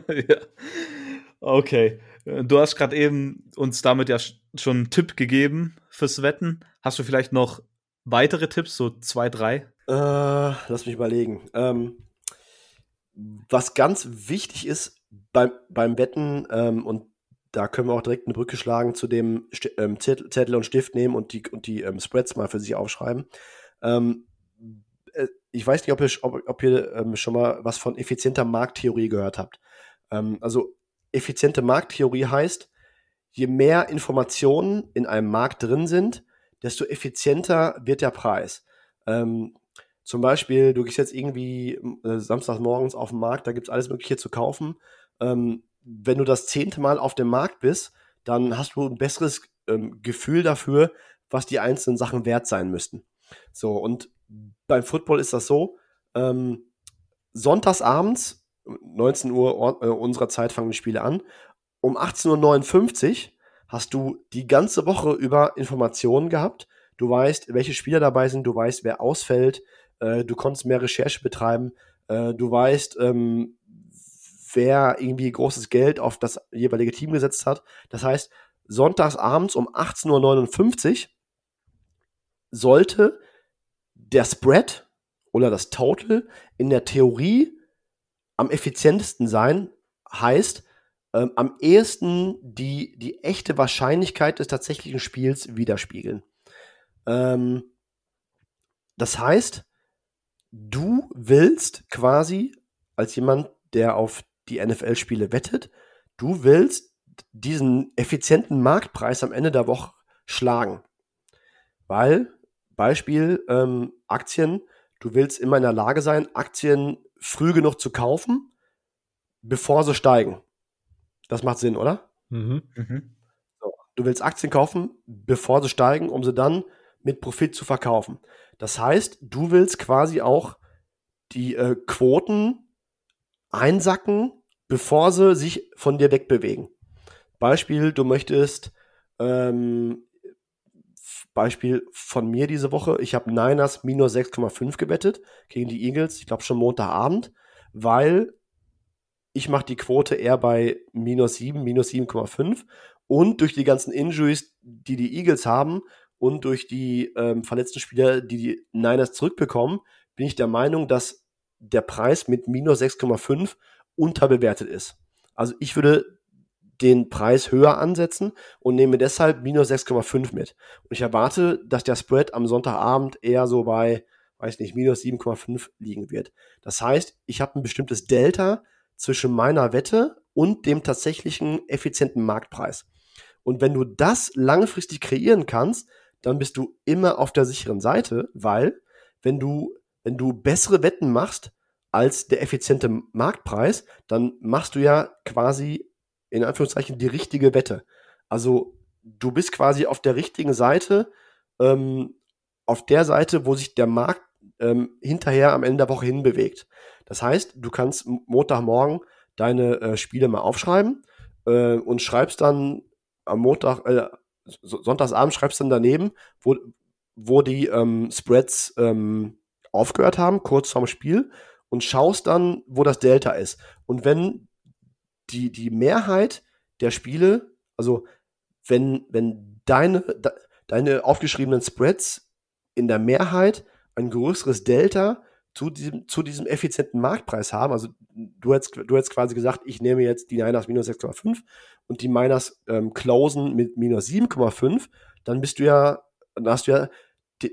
ja. Okay. Du hast gerade eben uns damit ja schon einen Tipp gegeben fürs Wetten. Hast du vielleicht noch weitere Tipps, so zwei, drei? Äh, lass mich überlegen. Ähm, was ganz wichtig ist beim, beim Wetten, ähm, und da können wir auch direkt eine Brücke schlagen zu dem St ähm, Zettel und Stift nehmen und die, und die ähm, Spreads mal für sich aufschreiben. Ähm, äh, ich weiß nicht, ob ihr, ob, ob ihr ähm, schon mal was von effizienter Markttheorie gehört habt. Ähm, also effiziente Markttheorie heißt, je mehr Informationen in einem Markt drin sind, desto effizienter wird der Preis. Ähm, zum Beispiel, du gehst jetzt irgendwie äh, Samstagmorgens auf den Markt, da gibt es alles Mögliche zu kaufen. Ähm, wenn du das zehnte Mal auf dem Markt bist, dann hast du ein besseres ähm, Gefühl dafür, was die einzelnen Sachen wert sein müssten. So, und beim Football ist das so, ähm, sonntagsabends, 19 Uhr äh, unserer Zeit fangen die Spiele an, um 18.59 Uhr hast du die ganze Woche über Informationen gehabt. Du weißt, welche Spieler dabei sind, du weißt, wer ausfällt, äh, du konntest mehr Recherche betreiben, äh, du weißt, ähm, wer irgendwie großes Geld auf das jeweilige Team gesetzt hat. Das heißt, sonntags abends um 18.59 Uhr sollte der Spread oder das Total in der Theorie am effizientesten sein, heißt, ähm, am ehesten die, die echte Wahrscheinlichkeit des tatsächlichen Spiels widerspiegeln. Ähm, das heißt, du willst quasi als jemand, der auf die NFL-Spiele wettet, du willst diesen effizienten Marktpreis am Ende der Woche schlagen. Weil, Beispiel, ähm, Aktien, du willst immer in der Lage sein, Aktien früh genug zu kaufen, bevor sie steigen. Das macht Sinn, oder? Mhm. Mhm. So, du willst Aktien kaufen, bevor sie steigen, um sie dann mit Profit zu verkaufen. Das heißt, du willst quasi auch die äh, Quoten einsacken, bevor sie sich von dir wegbewegen. Beispiel, du möchtest ähm, Beispiel von mir diese Woche, ich habe Niners minus 6,5 gewettet gegen die Eagles, ich glaube schon Montagabend, weil ich mache die Quote eher bei minus 7, minus 7,5 und durch die ganzen Injuries, die die Eagles haben und durch die ähm, verletzten Spieler, die die Niners zurückbekommen, bin ich der Meinung, dass der Preis mit minus 6,5 unterbewertet ist. Also ich würde den Preis höher ansetzen und nehme deshalb minus 6,5 mit. Und ich erwarte, dass der Spread am Sonntagabend eher so bei, weiß nicht, minus 7,5 liegen wird. Das heißt, ich habe ein bestimmtes Delta, zwischen meiner Wette und dem tatsächlichen effizienten Marktpreis. Und wenn du das langfristig kreieren kannst, dann bist du immer auf der sicheren Seite, weil wenn du, wenn du bessere Wetten machst als der effiziente Marktpreis, dann machst du ja quasi in Anführungszeichen die richtige Wette. Also du bist quasi auf der richtigen Seite, ähm, auf der Seite, wo sich der Markt ähm, hinterher am Ende der Woche hinbewegt. Das heißt, du kannst Montagmorgen deine äh, Spiele mal aufschreiben äh, und schreibst dann am Montag, äh, Sonntagsabend schreibst dann daneben, wo, wo die ähm, Spreads ähm, aufgehört haben, kurz vorm Spiel, und schaust dann, wo das Delta ist. Und wenn die, die Mehrheit der Spiele, also wenn, wenn deine, de, deine aufgeschriebenen Spreads in der Mehrheit ein größeres Delta zu diesem, zu diesem effizienten Marktpreis haben. Also du hättest, du hättest quasi gesagt, ich nehme jetzt die Niners minus 6,5 und die Miners ähm, closen mit minus 7,5, dann bist du ja, dann hast du ja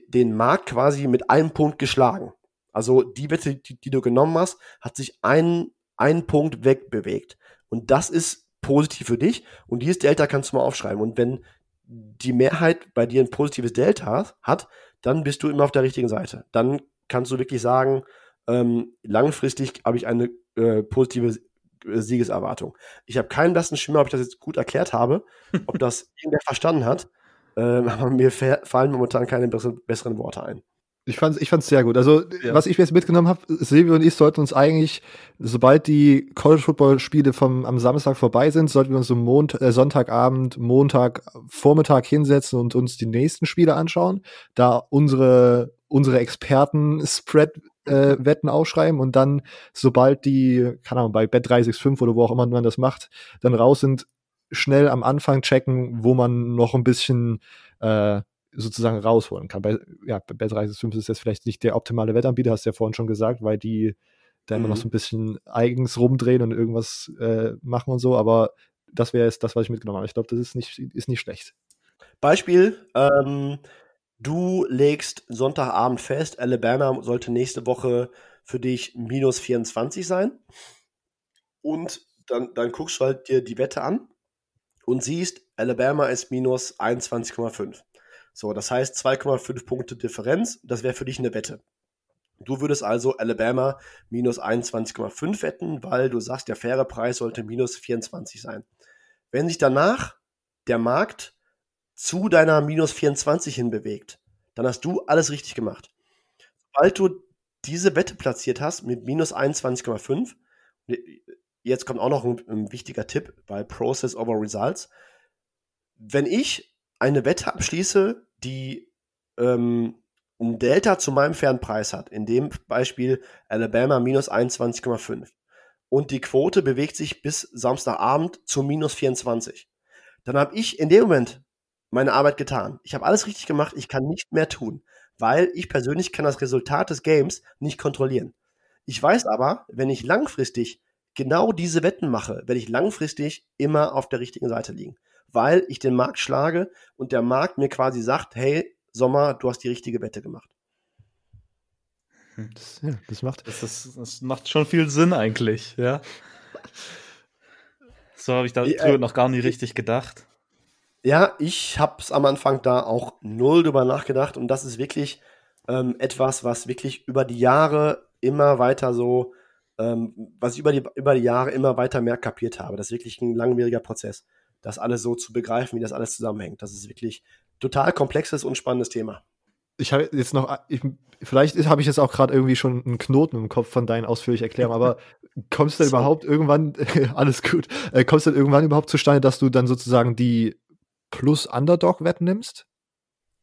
den Markt quasi mit einem Punkt geschlagen. Also die Wette, die, die du genommen hast, hat sich einen, einen Punkt wegbewegt. Und das ist positiv für dich. Und dieses Delta kannst du mal aufschreiben. Und wenn die Mehrheit bei dir ein positives Delta hat, dann bist du immer auf der richtigen Seite. Dann kannst du wirklich sagen, ähm, langfristig habe ich eine äh, positive Siegeserwartung. Ich habe keinen blassen Schimmer, ob ich das jetzt gut erklärt habe, ob das irgendwer verstanden hat. Ähm, aber mir fallen momentan keine besseren Worte ein. Ich fand es ich fand's sehr gut. Also, ja. was ich jetzt mitgenommen habe, Silvio und ich sollten uns eigentlich, sobald die College-Football-Spiele vom am Samstag vorbei sind, sollten wir uns so Mont äh, Sonntagabend, Montag, Vormittag hinsetzen und uns die nächsten Spiele anschauen, da unsere, unsere Experten-Spread-Wetten äh, aufschreiben und dann, sobald die, keine Ahnung, bei Bet365 oder wo auch immer man das macht, dann raus sind, schnell am Anfang checken, wo man noch ein bisschen äh, sozusagen rausholen kann. Bei, ja, bei Bet365 ist das vielleicht nicht der optimale Wettanbieter, hast du ja vorhin schon gesagt, weil die da immer mhm. noch so ein bisschen eigens rumdrehen und irgendwas äh, machen und so, aber das wäre jetzt das, was ich mitgenommen habe. Ich glaube, das ist nicht, ist nicht schlecht. Beispiel, ähm, du legst Sonntagabend fest, Alabama sollte nächste Woche für dich minus 24 sein. Und dann, dann guckst du halt dir die Wette an und siehst, Alabama ist minus 21,5. So, das heißt 2,5 Punkte Differenz, das wäre für dich eine Wette. Du würdest also Alabama minus 21,5 wetten, weil du sagst, der faire Preis sollte minus 24 sein. Wenn sich danach der Markt zu deiner minus 24 hinbewegt, dann hast du alles richtig gemacht. Sobald du diese Wette platziert hast mit minus 21,5, jetzt kommt auch noch ein, ein wichtiger Tipp bei Process over Results. Wenn ich eine Wette abschließe, die ähm, ein Delta zu meinem fairen Preis hat, in dem Beispiel Alabama minus 21,5 und die Quote bewegt sich bis Samstagabend zu minus 24, dann habe ich in dem Moment meine Arbeit getan. Ich habe alles richtig gemacht, ich kann nicht mehr tun, weil ich persönlich kann das Resultat des Games nicht kontrollieren. Ich weiß aber, wenn ich langfristig genau diese Wetten mache, werde ich langfristig immer auf der richtigen Seite liegen weil ich den Markt schlage und der Markt mir quasi sagt, hey, Sommer, du hast die richtige Wette gemacht. Hm, das, ja, das macht, das, ist, das, macht schon viel Sinn eigentlich, ja. So habe ich da äh, noch gar nicht richtig gedacht. Ja, ich habe es am Anfang da auch null drüber nachgedacht und das ist wirklich ähm, etwas, was wirklich über die Jahre immer weiter so, ähm, was ich über die, über die Jahre immer weiter mehr kapiert habe. Das ist wirklich ein langwieriger Prozess das alles so zu begreifen, wie das alles zusammenhängt. Das ist wirklich total komplexes und spannendes Thema. Ich habe jetzt noch, ich, vielleicht habe ich jetzt auch gerade irgendwie schon einen Knoten im Kopf von deinen ausführlichen Erklärungen, aber kommst du denn überhaupt irgendwann, alles gut, äh, kommst du denn irgendwann überhaupt zustande, dass du dann sozusagen die Plus-Underdog-Wetten nimmst?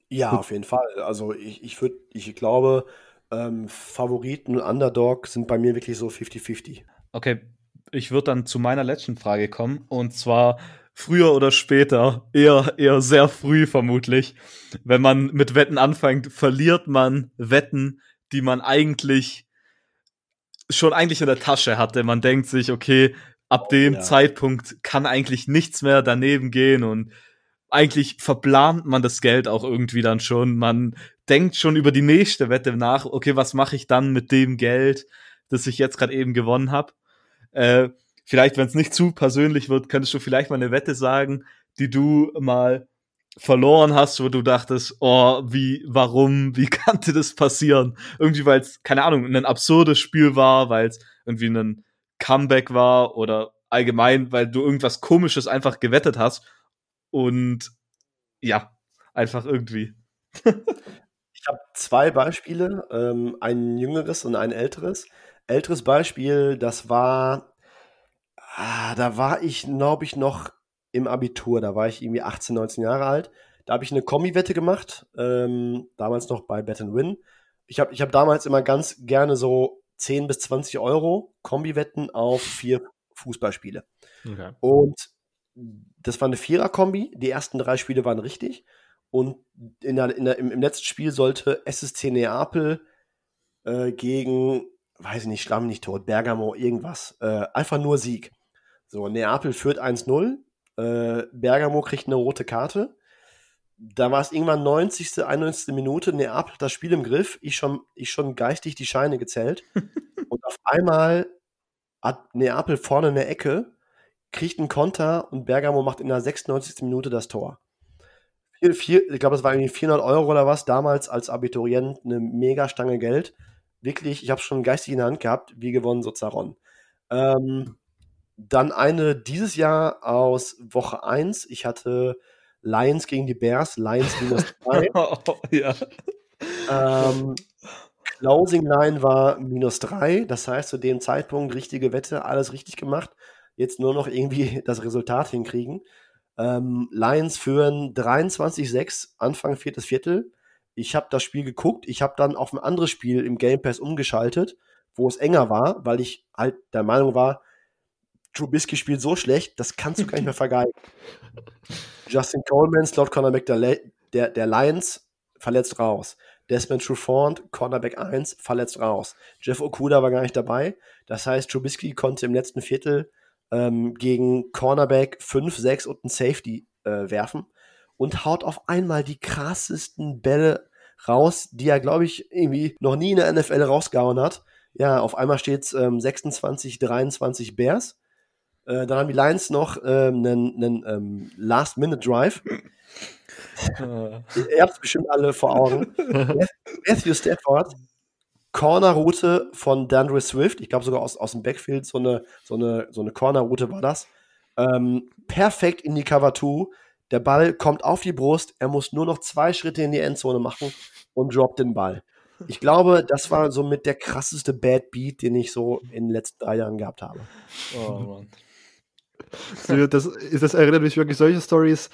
Ja, auf jeden Fall. Also ich, ich würde, ich glaube, ähm, Favoriten und Underdog sind bei mir wirklich so 50-50. Okay, ich würde dann zu meiner letzten Frage kommen. Und zwar, früher oder später, eher, eher sehr früh vermutlich, wenn man mit Wetten anfängt, verliert man Wetten, die man eigentlich schon eigentlich in der Tasche hatte. Man denkt sich, okay, ab oh, dem ja. Zeitpunkt kann eigentlich nichts mehr daneben gehen und eigentlich verplant man das Geld auch irgendwie dann schon. Man denkt schon über die nächste Wette nach, okay, was mache ich dann mit dem Geld, das ich jetzt gerade eben gewonnen habe. Äh, vielleicht, wenn es nicht zu persönlich wird, könntest du vielleicht mal eine Wette sagen, die du mal verloren hast, wo du dachtest, oh, wie, warum, wie kannte das passieren? Irgendwie, weil es, keine Ahnung, ein absurdes Spiel war, weil es irgendwie ein Comeback war oder allgemein, weil du irgendwas Komisches einfach gewettet hast und ja, einfach irgendwie. ich habe zwei Beispiele, ähm, ein jüngeres und ein älteres. Älteres Beispiel, das war Ah, da war ich, glaube ich, noch im Abitur. Da war ich irgendwie 18, 19 Jahre alt. Da habe ich eine Kombi-Wette gemacht, ähm, damals noch bei Bet Win. Ich habe ich hab damals immer ganz gerne so 10 bis 20 Euro Kombi-Wetten auf vier Fußballspiele. Okay. Und das war eine Vierer-Kombi. Die ersten drei Spiele waren richtig. Und in der, in der, im, im, letzten Spiel sollte SSC Neapel äh, gegen, weiß ich nicht, Schlamm nicht tot, Bergamo, irgendwas. Äh, einfach nur Sieg. So, Neapel führt 1-0. Äh, Bergamo kriegt eine rote Karte. Da war es irgendwann 90., 91. Minute. Neapel hat das Spiel im Griff. Ich schon, ich schon geistig die Scheine gezählt. und auf einmal hat Neapel vorne eine Ecke, kriegt einen Konter und Bergamo macht in der 96. Minute das Tor. Vier, vier, ich glaube, es war irgendwie 400 Euro oder was, damals als Abiturient eine Megastange Geld. Wirklich, ich habe schon geistig in der Hand gehabt, wie gewonnen so Zaron. Ähm, dann eine dieses Jahr aus Woche 1. Ich hatte Lions gegen die Bears, Lions minus 3. Oh, ja. ähm, Closing Line war minus 3, das heißt zu dem Zeitpunkt richtige Wette, alles richtig gemacht. Jetzt nur noch irgendwie das Resultat hinkriegen. Ähm, Lions führen 23-6, Anfang viertes Viertel. Ich habe das Spiel geguckt, ich habe dann auf ein anderes Spiel im Game Pass umgeschaltet, wo es enger war, weil ich halt der Meinung war, Trubisky spielt so schlecht, das kannst du gar nicht mehr vergeigen. Justin Coleman, Slot Cornerback der, der, der Lions, verletzt raus. Desmond Trufant, Cornerback 1, verletzt raus. Jeff Okuda war gar nicht dabei. Das heißt, Trubisky konnte im letzten Viertel ähm, gegen Cornerback 5, 6 und ein Safety äh, werfen und haut auf einmal die krassesten Bälle raus, die er, glaube ich, irgendwie noch nie in der NFL rausgehauen hat. Ja, auf einmal steht es ähm, 26, 23 Bears. Äh, dann haben die Lions noch ähm, einen, einen ähm, Last-Minute-Drive. Ihr habt es bestimmt alle vor Augen. Matthew Stafford, Corner-Route von Dandre Swift, ich glaube sogar aus, aus dem Backfield, so eine, so eine, so eine Corner-Route war das. Ähm, perfekt in die Cover 2. Der Ball kommt auf die Brust, er muss nur noch zwei Schritte in die Endzone machen und droppt den Ball. Ich glaube, das war somit der krasseste Bad Beat, den ich so in den letzten drei Jahren gehabt habe. Oh Mann. Das, das erinnert mich wirklich solche Stories.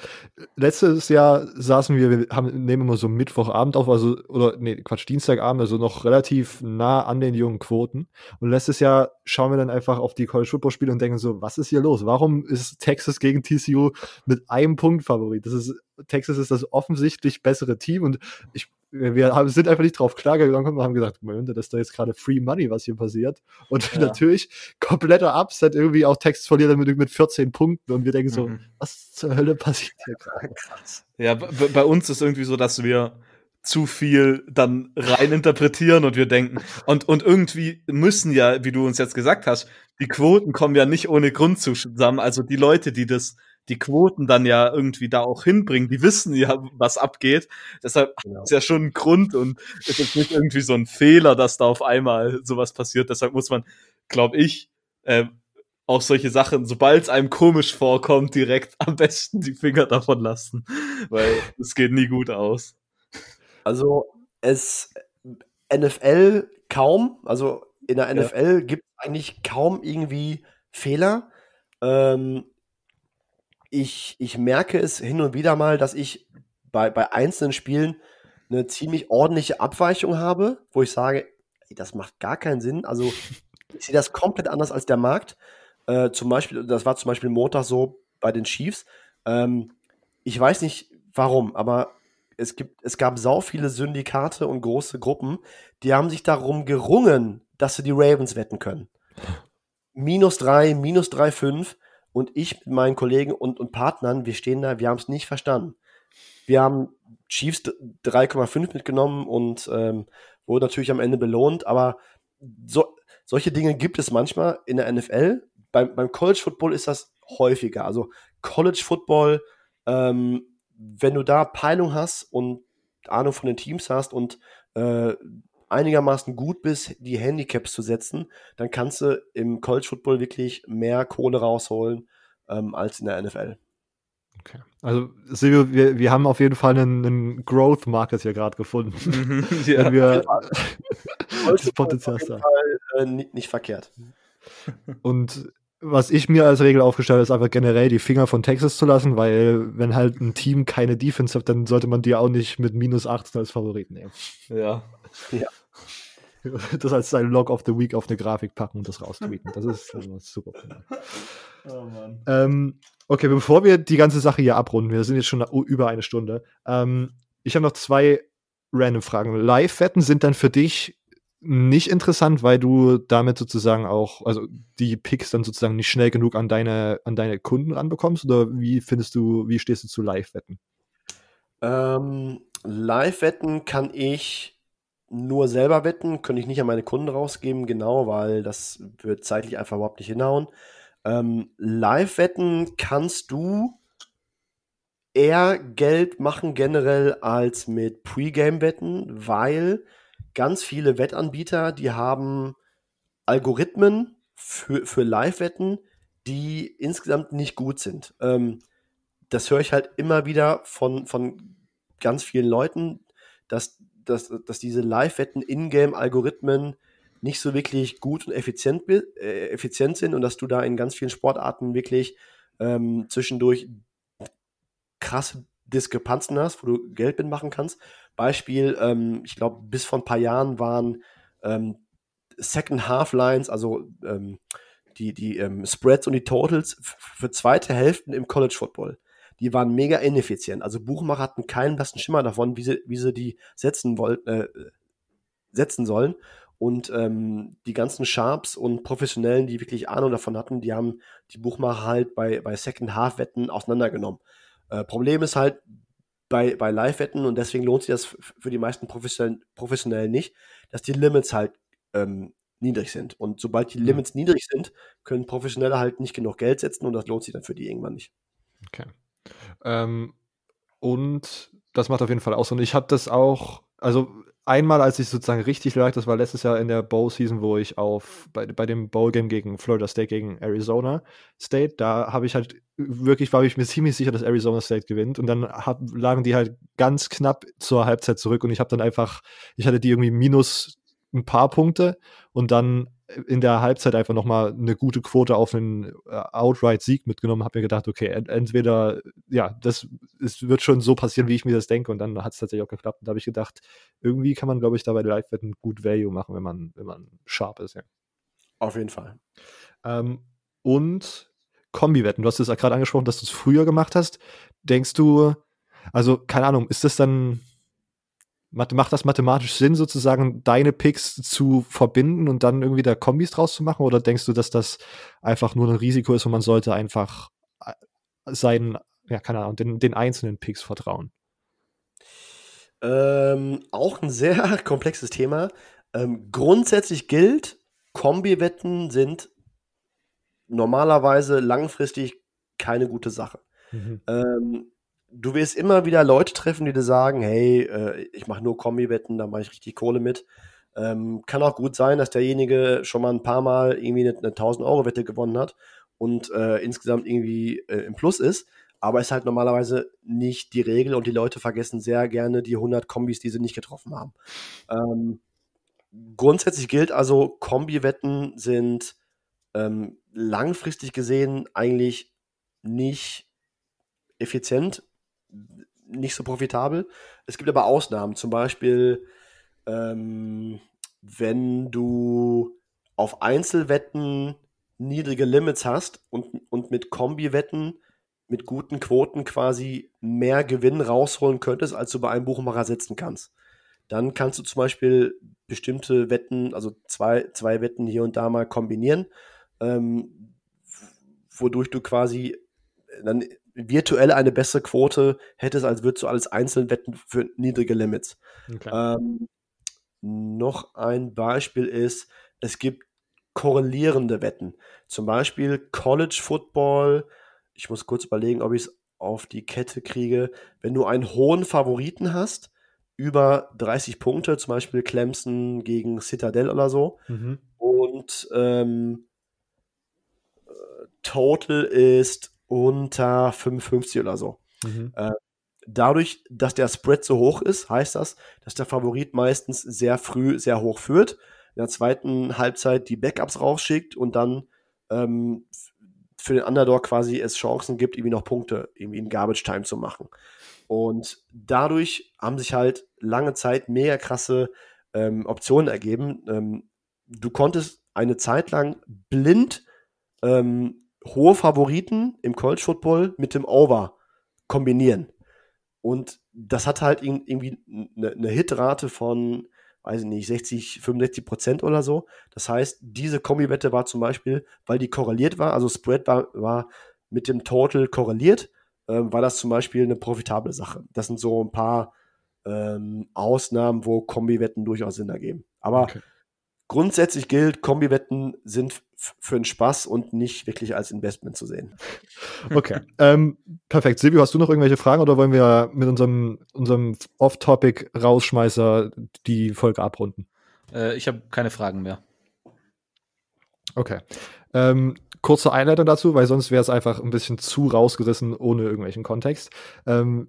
Letztes Jahr saßen wir, wir haben, nehmen immer so Mittwochabend auf, also, oder, nee, Quatsch, Dienstagabend, also noch relativ nah an den jungen Quoten. Und letztes Jahr schauen wir dann einfach auf die College Football Spiele und denken so, was ist hier los? Warum ist Texas gegen TCU mit einem Punkt Favorit? Das ist, Texas ist das offensichtlich bessere Team und ich wir haben, sind einfach nicht drauf klargegangen und haben gesagt, Moment, das ist da jetzt gerade Free Money, was hier passiert. Und ja. natürlich kompletter Upset, irgendwie auch Text verliert dann mit, mit 14 Punkten und wir denken so, mhm. was zur Hölle passiert hier gerade? Krass. Ja, bei uns ist irgendwie so, dass wir zu viel dann rein interpretieren und wir denken, und, und irgendwie müssen ja, wie du uns jetzt gesagt hast, die Quoten kommen ja nicht ohne Grund zusammen. Also die Leute, die das die Quoten dann ja irgendwie da auch hinbringen. Die wissen ja, was abgeht. Deshalb genau. ist ja schon ein Grund und es ist nicht irgendwie so ein Fehler, dass da auf einmal sowas passiert. Deshalb muss man, glaube ich, äh, auch solche Sachen, sobald es einem komisch vorkommt, direkt am besten die Finger davon lassen, weil es geht nie gut aus. Also es NFL kaum, also in der NFL ja. gibt es eigentlich kaum irgendwie Fehler. Ähm, ich, ich merke es hin und wieder mal, dass ich bei, bei einzelnen Spielen eine ziemlich ordentliche Abweichung habe, wo ich sage, das macht gar keinen Sinn. Also ich sehe das komplett anders als der Markt. Äh, zum Beispiel, das war zum Beispiel Montag so bei den Chiefs. Ähm, ich weiß nicht warum, aber es gibt, es gab sau viele Syndikate und große Gruppen, die haben sich darum gerungen, dass sie die Ravens wetten können. Minus drei, minus drei, fünf. Und ich mit meinen Kollegen und, und Partnern, wir stehen da, wir haben es nicht verstanden. Wir haben Chiefs 3,5 mitgenommen und ähm, wurde natürlich am Ende belohnt, aber so, solche Dinge gibt es manchmal in der NFL. Beim, beim College Football ist das häufiger. Also College Football, ähm, wenn du da Peilung hast und Ahnung von den Teams hast und äh, einigermaßen gut bist, die Handicaps zu setzen, dann kannst du im College Football wirklich mehr Kohle rausholen ähm, als in der NFL. Okay. Also, Silvio, wir, wir haben auf jeden Fall einen, einen Growth Market hier gerade gefunden. Mhm. ja. Wir das Potenzial auf jeden Fall, äh, nicht, nicht verkehrt. Und was ich mir als Regel aufgestellt habe, ist einfach generell die Finger von Texas zu lassen, weil wenn halt ein Team keine Defense hat, dann sollte man die auch nicht mit minus 18 als Favorit nehmen. Ja. ja. Das als sein Log of the Week auf eine Grafik packen und das raustweeten. Das ist also super. Oh Mann. Ähm, okay, bevor wir die ganze Sache hier abrunden, wir sind jetzt schon über eine Stunde. Ähm, ich habe noch zwei random Fragen. Live-Wetten sind dann für dich nicht interessant, weil du damit sozusagen auch, also die Picks dann sozusagen nicht schnell genug an deine, an deine Kunden ranbekommst? Oder wie findest du, wie stehst du zu Live-Wetten? Ähm, Live-Wetten kann ich nur selber wetten, könnte ich nicht an meine Kunden rausgeben, genau, weil das wird zeitlich einfach überhaupt nicht hinhauen. Ähm, Live-Wetten kannst du eher Geld machen generell als mit Pre-Game-Wetten, weil ganz viele Wettanbieter, die haben Algorithmen für, für Live-Wetten, die insgesamt nicht gut sind. Ähm, das höre ich halt immer wieder von, von ganz vielen Leuten, dass, dass, dass diese Live-Wetten, Ingame-Algorithmen nicht so wirklich gut und effizient, äh, effizient sind und dass du da in ganz vielen Sportarten wirklich ähm, zwischendurch krasse Diskrepanzen hast, wo du Geld mitmachen kannst. Beispiel, ähm, ich glaube, bis vor ein paar Jahren waren ähm, Second Half Lines, also ähm, die, die ähm, Spreads und die Totals für zweite Hälften im College Football. Die waren mega ineffizient. Also Buchmacher hatten keinen blassen Schimmer davon, wie sie, wie sie die setzen wollten, äh, setzen sollen. Und ähm, die ganzen Sharps und Professionellen, die wirklich Ahnung davon hatten, die haben die Buchmacher halt bei, bei Second-Half-Wetten auseinandergenommen. Äh, Problem ist halt bei, bei Live-Wetten, und deswegen lohnt sich das für die meisten Professionellen, Professionellen nicht, dass die Limits halt ähm, niedrig sind. Und sobald die Limits mhm. niedrig sind, können Professionelle halt nicht genug Geld setzen und das lohnt sich dann für die irgendwann nicht. Okay. Ähm, und das macht auf jeden Fall auch so. Und ich habe das auch, also einmal, als ich sozusagen richtig lag, das war letztes Jahr in der Bowl-Season, wo ich auf bei, bei dem Bowl-Game gegen Florida State gegen Arizona State, da habe ich halt wirklich, war ich mir ziemlich sicher, dass Arizona State gewinnt. Und dann hab, lagen die halt ganz knapp zur Halbzeit zurück und ich habe dann einfach, ich hatte die irgendwie minus ein paar Punkte und dann in der Halbzeit einfach nochmal eine gute Quote auf einen äh, Outright-Sieg mitgenommen, habe mir gedacht, okay, entweder, ja, das es wird schon so passieren, wie ich mir das denke, und dann hat es tatsächlich auch geklappt. Und da habe ich gedacht, irgendwie kann man, glaube ich, da bei Live-Wetten gut Value machen, wenn man, wenn man sharp ist, ja. Auf jeden Fall. Ähm, und Kombi-Wetten, du hast es gerade angesprochen, dass du es früher gemacht hast. Denkst du, also, keine Ahnung, ist das dann macht das mathematisch Sinn, sozusagen deine Picks zu verbinden und dann irgendwie da Kombis draus zu machen? Oder denkst du, dass das einfach nur ein Risiko ist und man sollte einfach äh, seinen, ja, keine Ahnung, den, den einzelnen Picks vertrauen? Ähm, auch ein sehr komplexes Thema. Ähm, grundsätzlich gilt, Kombi-Wetten sind normalerweise langfristig keine gute Sache. Mhm. Ähm, du wirst immer wieder Leute treffen, die dir sagen, hey, äh, ich mache nur Kombi-Wetten, da mache ich richtig Kohle mit. Ähm, kann auch gut sein, dass derjenige schon mal ein paar Mal irgendwie eine, eine 1000-Euro-Wette gewonnen hat und äh, insgesamt irgendwie äh, im Plus ist. Aber ist halt normalerweise nicht die Regel und die Leute vergessen sehr gerne die 100 Kombis, die sie nicht getroffen haben. Ähm, grundsätzlich gilt also, Kombi-Wetten sind ähm, langfristig gesehen eigentlich nicht effizient nicht so profitabel. Es gibt aber Ausnahmen, zum Beispiel, ähm, wenn du auf Einzelwetten niedrige Limits hast und, und mit Kombi-Wetten mit guten Quoten quasi mehr Gewinn rausholen könntest, als du bei einem Buchmacher setzen kannst. Dann kannst du zum Beispiel bestimmte Wetten, also zwei, zwei Wetten hier und da mal kombinieren, ähm, wodurch du quasi dann virtuell eine bessere Quote hättest, als würdest du alles einzeln wetten für niedrige Limits. Okay. Ähm, noch ein Beispiel ist, es gibt korrelierende Wetten. Zum Beispiel College Football. Ich muss kurz überlegen, ob ich es auf die Kette kriege. Wenn du einen hohen Favoriten hast, über 30 Punkte, zum Beispiel Clemson gegen Citadel oder so, mhm. und ähm, äh, Total ist unter 55 oder so. Mhm. Äh, dadurch, dass der Spread so hoch ist, heißt das, dass der Favorit meistens sehr früh sehr hoch führt, in der zweiten Halbzeit die Backups rausschickt und dann ähm, für den Underdog quasi es Chancen gibt, irgendwie noch Punkte irgendwie in Garbage Time zu machen. Und dadurch haben sich halt lange Zeit mega krasse ähm, Optionen ergeben. Ähm, du konntest eine Zeit lang blind ähm, hohe Favoriten im College Football mit dem Over kombinieren. Und das hat halt irgendwie eine, eine Hitrate von, weiß ich nicht, 60, 65 Prozent oder so. Das heißt, diese Kombi-Wette war zum Beispiel, weil die korreliert war, also Spread war, war mit dem Total korreliert, äh, war das zum Beispiel eine profitable Sache. Das sind so ein paar ähm, Ausnahmen, wo Kombi-Wetten durchaus Sinn ergeben. Aber okay. Grundsätzlich gilt, Kombiwetten sind für den Spaß und nicht wirklich als Investment zu sehen. Okay, ähm, perfekt. Silvio, hast du noch irgendwelche Fragen oder wollen wir mit unserem, unserem Off-Topic-Rausschmeißer die Folge abrunden? Äh, ich habe keine Fragen mehr. Okay. Ähm, kurze Einleitung dazu, weil sonst wäre es einfach ein bisschen zu rausgerissen ohne irgendwelchen Kontext. Ähm,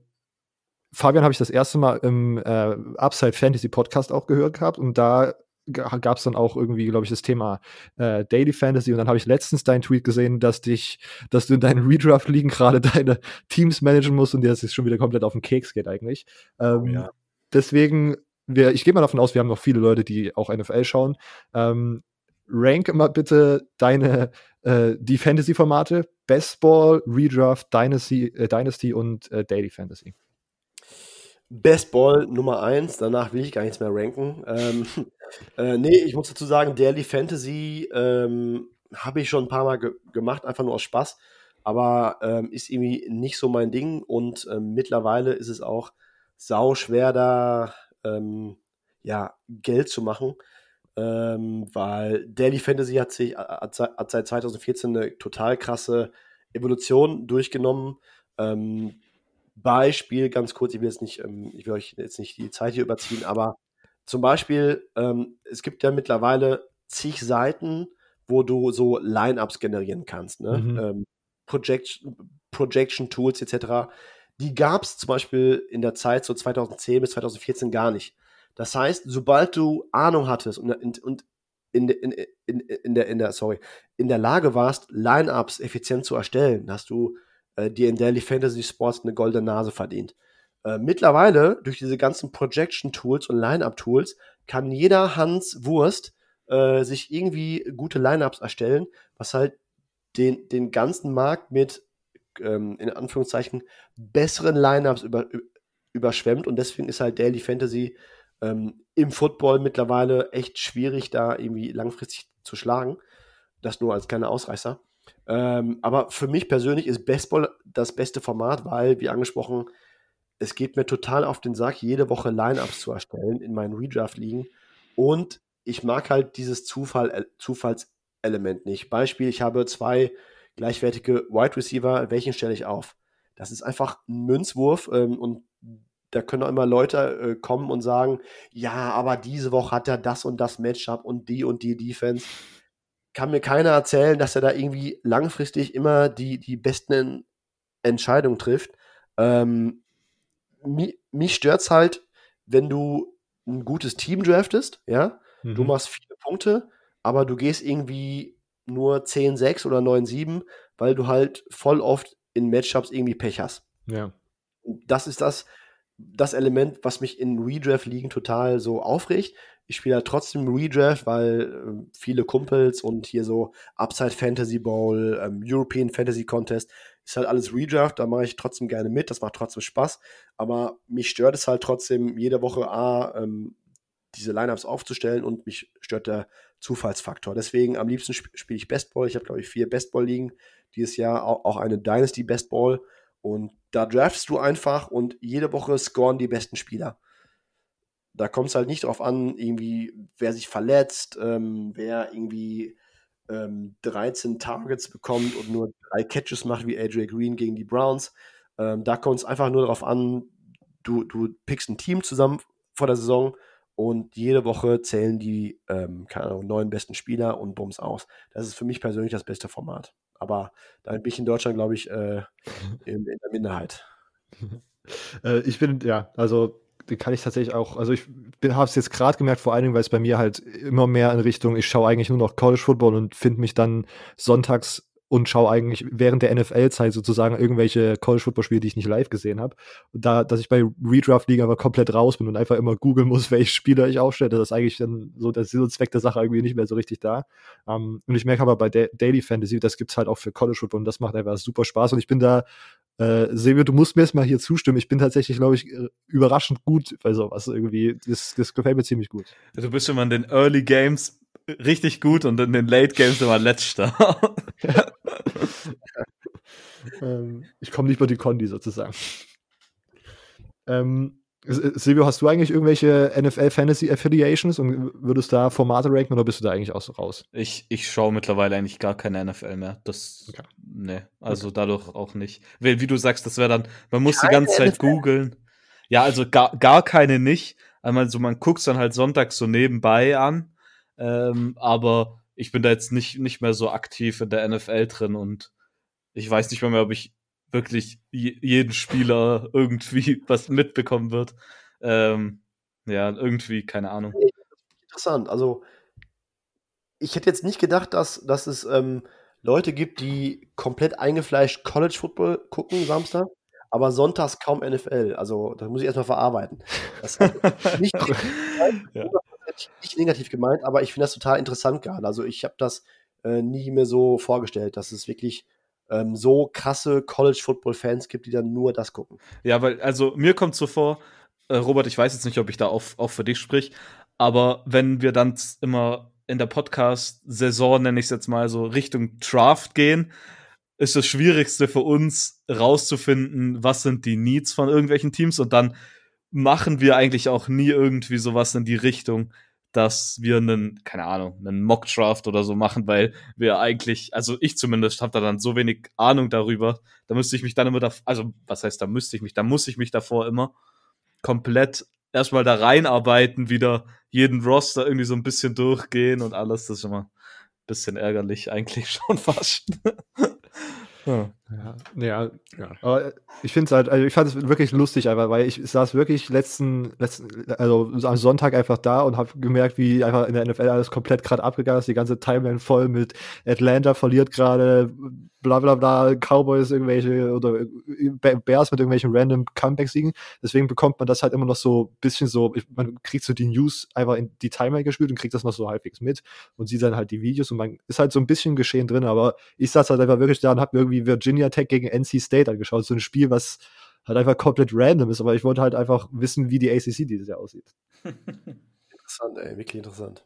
Fabian habe ich das erste Mal im äh, Upside Fantasy Podcast auch gehört gehabt und da gab es dann auch irgendwie, glaube ich, das Thema äh, Daily Fantasy und dann habe ich letztens deinen Tweet gesehen, dass dich, dass du in deinen Redraft liegen gerade deine Teams managen musst und dir das jetzt schon wieder komplett auf den Keks geht eigentlich. Ähm, oh, ja. Deswegen, wir, ich gehe mal davon aus, wir haben noch viele Leute, die auch NFL schauen. Ähm, rank immer bitte deine äh, die Fantasy-Formate: Best Ball, Redraft, Dynasty, äh, Dynasty und äh, Daily Fantasy. Best Ball Nummer 1, danach will ich gar nichts mehr ranken. Ähm, äh, nee, ich muss dazu sagen, Daily Fantasy ähm, habe ich schon ein paar Mal ge gemacht, einfach nur aus Spaß. Aber ähm, ist irgendwie nicht so mein Ding und ähm, mittlerweile ist es auch sau schwer, da ähm, ja, Geld zu machen. Ähm, weil Daily Fantasy hat sich hat, seit 2014 eine total krasse Evolution durchgenommen. Ähm, Beispiel, ganz kurz, ich will jetzt nicht, ähm, ich will euch jetzt nicht die Zeit hier überziehen, aber zum Beispiel, ähm, es gibt ja mittlerweile zig Seiten, wo du so Lineups generieren kannst, ne? Mhm. Ähm, Projection, Projection Tools etc. Die gab es zum Beispiel in der Zeit so 2010 bis 2014 gar nicht. Das heißt, sobald du Ahnung hattest und, und in, in, in, in, der, in der, sorry, in der Lage warst, Lineups effizient zu erstellen, hast du äh, dir in Daily Fantasy Sports eine goldene Nase verdient. Äh, mittlerweile, durch diese ganzen Projection-Tools und Line-Up-Tools, kann jeder Hans Wurst äh, sich irgendwie gute Line-Ups erstellen, was halt den, den ganzen Markt mit, ähm, in Anführungszeichen, besseren Line-Ups über, überschwemmt und deswegen ist halt Daily Fantasy ähm, im Football mittlerweile echt schwierig, da irgendwie langfristig zu schlagen. Das nur als kleiner Ausreißer. Ähm, aber für mich persönlich ist Baseball das beste Format, weil, wie angesprochen, es geht mir total auf den Sack, jede Woche Lineups zu erstellen in meinen Redraft-Ligen. Und ich mag halt dieses Zufall, äh, Zufallselement nicht. Beispiel, ich habe zwei gleichwertige Wide Receiver, welchen stelle ich auf? Das ist einfach ein Münzwurf ähm, und da können auch immer Leute äh, kommen und sagen, ja, aber diese Woche hat er das und das Matchup und die und die Defense kann mir keiner erzählen, dass er da irgendwie langfristig immer die, die besten Entscheidungen trifft. Ähm, mich, mich stört es halt, wenn du ein gutes Team draftest, ja, mhm. du machst viele Punkte, aber du gehst irgendwie nur 10-6 oder 9-7, weil du halt voll oft in Matchups irgendwie Pech hast. Ja. Das ist das, das Element, was mich in Redraft-Ligen total so aufregt. Ich spiele halt trotzdem Redraft, weil äh, viele Kumpels und hier so Upside Fantasy Bowl, ähm, European Fantasy Contest, ist halt alles Redraft, da mache ich trotzdem gerne mit, das macht trotzdem Spaß, aber mich stört es halt trotzdem jede Woche A, ähm, diese Lineups aufzustellen und mich stört der Zufallsfaktor. Deswegen am liebsten sp spiele ich Bestball. Ich habe, glaube ich, vier Bestball-Ligen dieses Jahr, auch, auch eine Dynasty Bestball. Und da draftst du einfach und jede Woche scoren die besten Spieler. Da kommt es halt nicht darauf an, irgendwie, wer sich verletzt, ähm, wer irgendwie ähm, 13 Targets bekommt und nur drei Catches macht wie AJ Green gegen die Browns. Ähm, da kommt es einfach nur darauf an, du, du pickst ein Team zusammen vor der Saison und jede Woche zählen die, ähm, keine Ahnung, neun besten Spieler und bums aus. Das ist für mich persönlich das beste Format. Aber da bin ich in Deutschland, glaube ich, äh, in, in der Minderheit. äh, ich bin, ja, also kann ich tatsächlich auch, also ich habe es jetzt gerade gemerkt, vor allen Dingen, weil es bei mir halt immer mehr in Richtung, ich schaue eigentlich nur noch College Football und finde mich dann sonntags und schaue eigentlich während der NFL-Zeit sozusagen irgendwelche College-Football-Spiele, die ich nicht live gesehen habe. Da, dass ich bei Redraft-Liga aber komplett raus bin und einfach immer googeln muss, welche Spieler ich aufstelle, das ist eigentlich dann so der Sinn und Zweck der Sache irgendwie nicht mehr so richtig da. Um, ähm, und ich merke aber bei da Daily Fantasy, das gibt's halt auch für College-Football und das macht einfach super Spaß und ich bin da äh, Silvio, du musst mir jetzt mal hier zustimmen. Ich bin tatsächlich, glaube ich, äh, überraschend gut bei sowas irgendwie. Das, das gefällt mir ziemlich gut. Du bist immer in den Early Games richtig gut und in den Late Games immer letzter. ähm, ich komme nicht bei die Kondi sozusagen. Ähm, Silvio, hast du eigentlich irgendwelche NFL Fantasy Affiliations und würdest da Formate ranken oder bist du da eigentlich auch so raus? Ich, ich schaue mittlerweile eigentlich gar keine NFL mehr. Das, okay. nee, also okay. dadurch auch nicht. Weil, wie du sagst, das wäre dann, man muss keine die ganze Zeit googeln. Ja, also gar, gar keine nicht. Einmal so, man guckt dann halt sonntags so nebenbei an. Ähm, aber ich bin da jetzt nicht, nicht mehr so aktiv in der NFL drin und ich weiß nicht mehr, mehr ob ich wirklich jeden Spieler irgendwie was mitbekommen wird. Ähm, ja, irgendwie, keine Ahnung. Interessant. Also, ich hätte jetzt nicht gedacht, dass, dass es ähm, Leute gibt, die komplett eingefleischt College Football gucken Samstag, aber sonntags kaum NFL. Also, das muss ich erstmal verarbeiten. Das nicht, ja. Nicht negativ gemeint, aber ich finde das total interessant gerade. Also, ich habe das äh, nie mehr so vorgestellt, dass es wirklich ähm, so krasse College Football Fans gibt, die dann nur das gucken. Ja, weil, also mir kommt so vor, äh, Robert, ich weiß jetzt nicht, ob ich da auch, auch für dich sprich, aber wenn wir dann immer in der Podcast-Saison, nenne ich es jetzt mal so, Richtung Draft gehen, ist das Schwierigste für uns rauszufinden, was sind die Needs von irgendwelchen Teams und dann machen wir eigentlich auch nie irgendwie sowas in die Richtung, dass wir einen, keine Ahnung, einen Mock-Draft oder so machen, weil wir eigentlich, also ich zumindest habe da dann so wenig Ahnung darüber, da müsste ich mich dann immer, da, also was heißt, da müsste ich mich, da muss ich mich davor immer komplett erstmal da reinarbeiten, wieder jeden Roster irgendwie so ein bisschen durchgehen und alles. Das ist immer ein bisschen ärgerlich, eigentlich schon fast. Ja. Ja, ja, Aber ich finde es halt, also ich fand es wirklich lustig einfach, weil ich saß wirklich letzten, letzten, also am Sonntag einfach da und habe gemerkt, wie einfach in der NFL alles komplett gerade abgegangen ist, die ganze Timeline voll mit Atlanta verliert gerade, bla bla bla, Cowboys irgendwelche oder Bears mit irgendwelchen random Comeback-Siegen. Deswegen bekommt man das halt immer noch so ein bisschen so, man kriegt so die News einfach in die Timeline gespielt und kriegt das noch so halbwegs mit und sieht dann halt die Videos und man ist halt so ein bisschen geschehen drin, aber ich saß halt einfach wirklich da und hab irgendwie Virginia Tech gegen NC State angeschaut. So ein Spiel, was halt einfach komplett random ist, aber ich wollte halt einfach wissen, wie die ACC dieses Jahr aussieht. interessant, ey, wirklich interessant.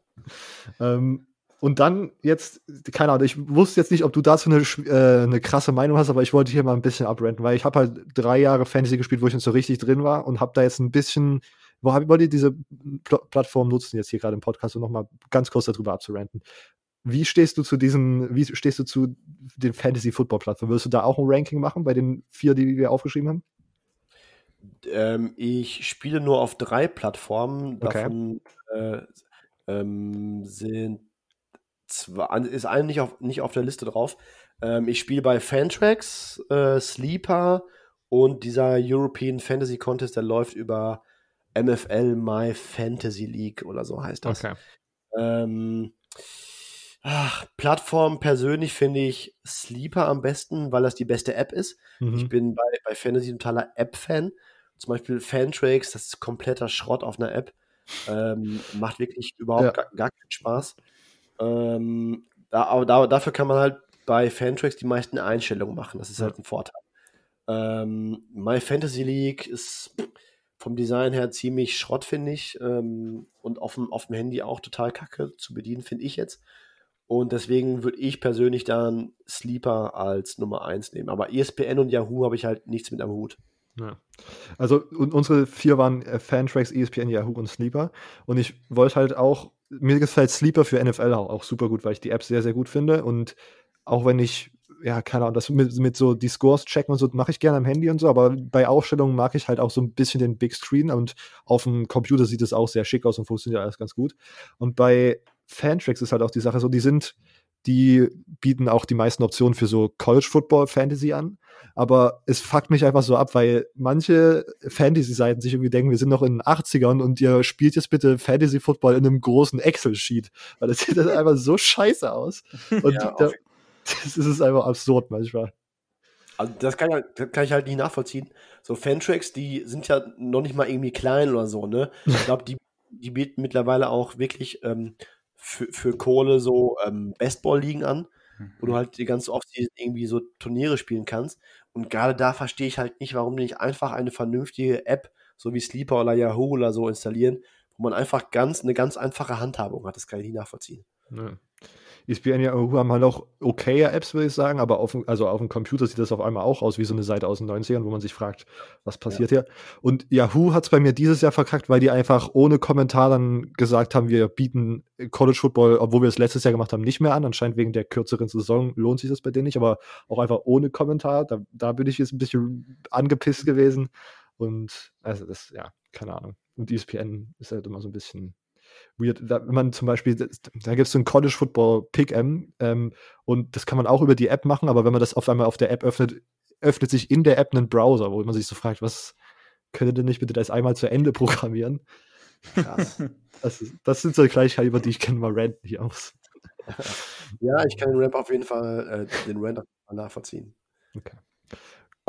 Ähm, und dann jetzt, keine Ahnung, ich wusste jetzt nicht, ob du dazu eine, äh, eine krasse Meinung hast, aber ich wollte hier mal ein bisschen abrenten, weil ich habe halt drei Jahre Fantasy gespielt, wo ich nicht so richtig drin war und habe da jetzt ein bisschen, wo hab, wollt ihr diese Pl Plattform nutzen jetzt hier gerade im Podcast, um nochmal ganz kurz darüber abzurenten. Wie stehst du zu diesen, wie stehst du zu den Fantasy Football Plattformen? Würdest du da auch ein Ranking machen bei den vier, die wir aufgeschrieben haben? Ähm, ich spiele nur auf drei Plattformen. Okay. Davon äh, ähm, sind zwei, ist eine nicht auf, nicht auf der Liste drauf. Ähm, ich spiele bei Fantrax, äh, Sleeper und dieser European Fantasy Contest, der läuft über MFL My Fantasy League oder so heißt das. Okay. Ach, Plattform persönlich finde ich Sleeper am besten, weil das die beste App ist. Mhm. Ich bin bei, bei Fantasy ein totaler App-Fan. Zum Beispiel Fantraks, das ist kompletter Schrott auf einer App. Ähm, macht wirklich überhaupt ja. gar, gar, keinen Spaß. Ähm, da, aber da, dafür kann man halt bei Fantracks die meisten Einstellungen machen. Das ist halt ein Vorteil. Ähm, My Fantasy League ist vom Design her ziemlich Schrott, finde ich. Ähm, und auf dem, auf dem Handy auch total kacke zu bedienen, finde ich jetzt. Und deswegen würde ich persönlich dann Sleeper als Nummer 1 nehmen. Aber ESPN und Yahoo habe ich halt nichts mit am Hut. Ja. Also unsere vier waren äh, Fantracks, ESPN, Yahoo und Sleeper. Und ich wollte halt auch, mir gefällt Sleeper für NFL auch, auch, super gut, weil ich die App sehr, sehr gut finde. Und auch wenn ich, ja, keine Ahnung, das mit, mit so die Scores checken und so, mache ich gerne am Handy und so, aber bei Aufstellungen mag ich halt auch so ein bisschen den Big Screen und auf dem Computer sieht es auch sehr schick aus und funktioniert alles ganz gut. Und bei Fantracks ist halt auch die Sache so, die sind, die bieten auch die meisten Optionen für so College Football Fantasy an. Aber es fuckt mich einfach so ab, weil manche Fantasy-Seiten sich irgendwie denken, wir sind noch in den 80ern und ihr spielt jetzt bitte Fantasy Football in einem großen Excel-Sheet. Weil das sieht halt einfach so scheiße aus. Und ja, da, das ist einfach absurd manchmal. Also das kann, das kann, ich halt nicht nachvollziehen. So Fantracks, die sind ja noch nicht mal irgendwie klein oder so, ne? Ich glaube, die, die bieten mittlerweile auch wirklich ähm, für, für Kohle so ähm, Bestball-Ligen an, mhm. wo du mhm. halt die ganze Offseason irgendwie so Turniere spielen kannst. Und gerade da verstehe ich halt nicht, warum nicht einfach eine vernünftige App, so wie Sleeper oder Yahoo oder so installieren, wo man einfach ganz eine ganz einfache Handhabung hat. Das kann ich nicht nachvollziehen. Ja. ESPN ja haben halt auch okaye Apps, würde ich sagen, aber auf, also auf dem Computer sieht das auf einmal auch aus wie so eine Seite aus den 90ern, wo man sich fragt, was passiert ja. hier? Und Yahoo hat es bei mir dieses Jahr verkackt, weil die einfach ohne Kommentar dann gesagt haben, wir bieten College Football, obwohl wir es letztes Jahr gemacht haben, nicht mehr an. Anscheinend wegen der kürzeren Saison lohnt sich das bei denen nicht, aber auch einfach ohne Kommentar. Da, da bin ich jetzt ein bisschen angepisst gewesen. Und also das, ja, keine Ahnung. Und ESPN ist halt immer so ein bisschen weird. Da, wenn man zum Beispiel, da gibt es so ein College Football Pick-M ähm, und das kann man auch über die App machen, aber wenn man das auf einmal auf der App öffnet, öffnet sich in der App ein Browser, wo man sich so fragt, was könnte denn nicht bitte das einmal zu Ende programmieren? Krass. das, ist, das sind so Gleichheiten, über die ich kenne mal ranten hier aus. ja, ich kann den Ramp auf jeden Fall, äh, den Rant nachvollziehen. Okay.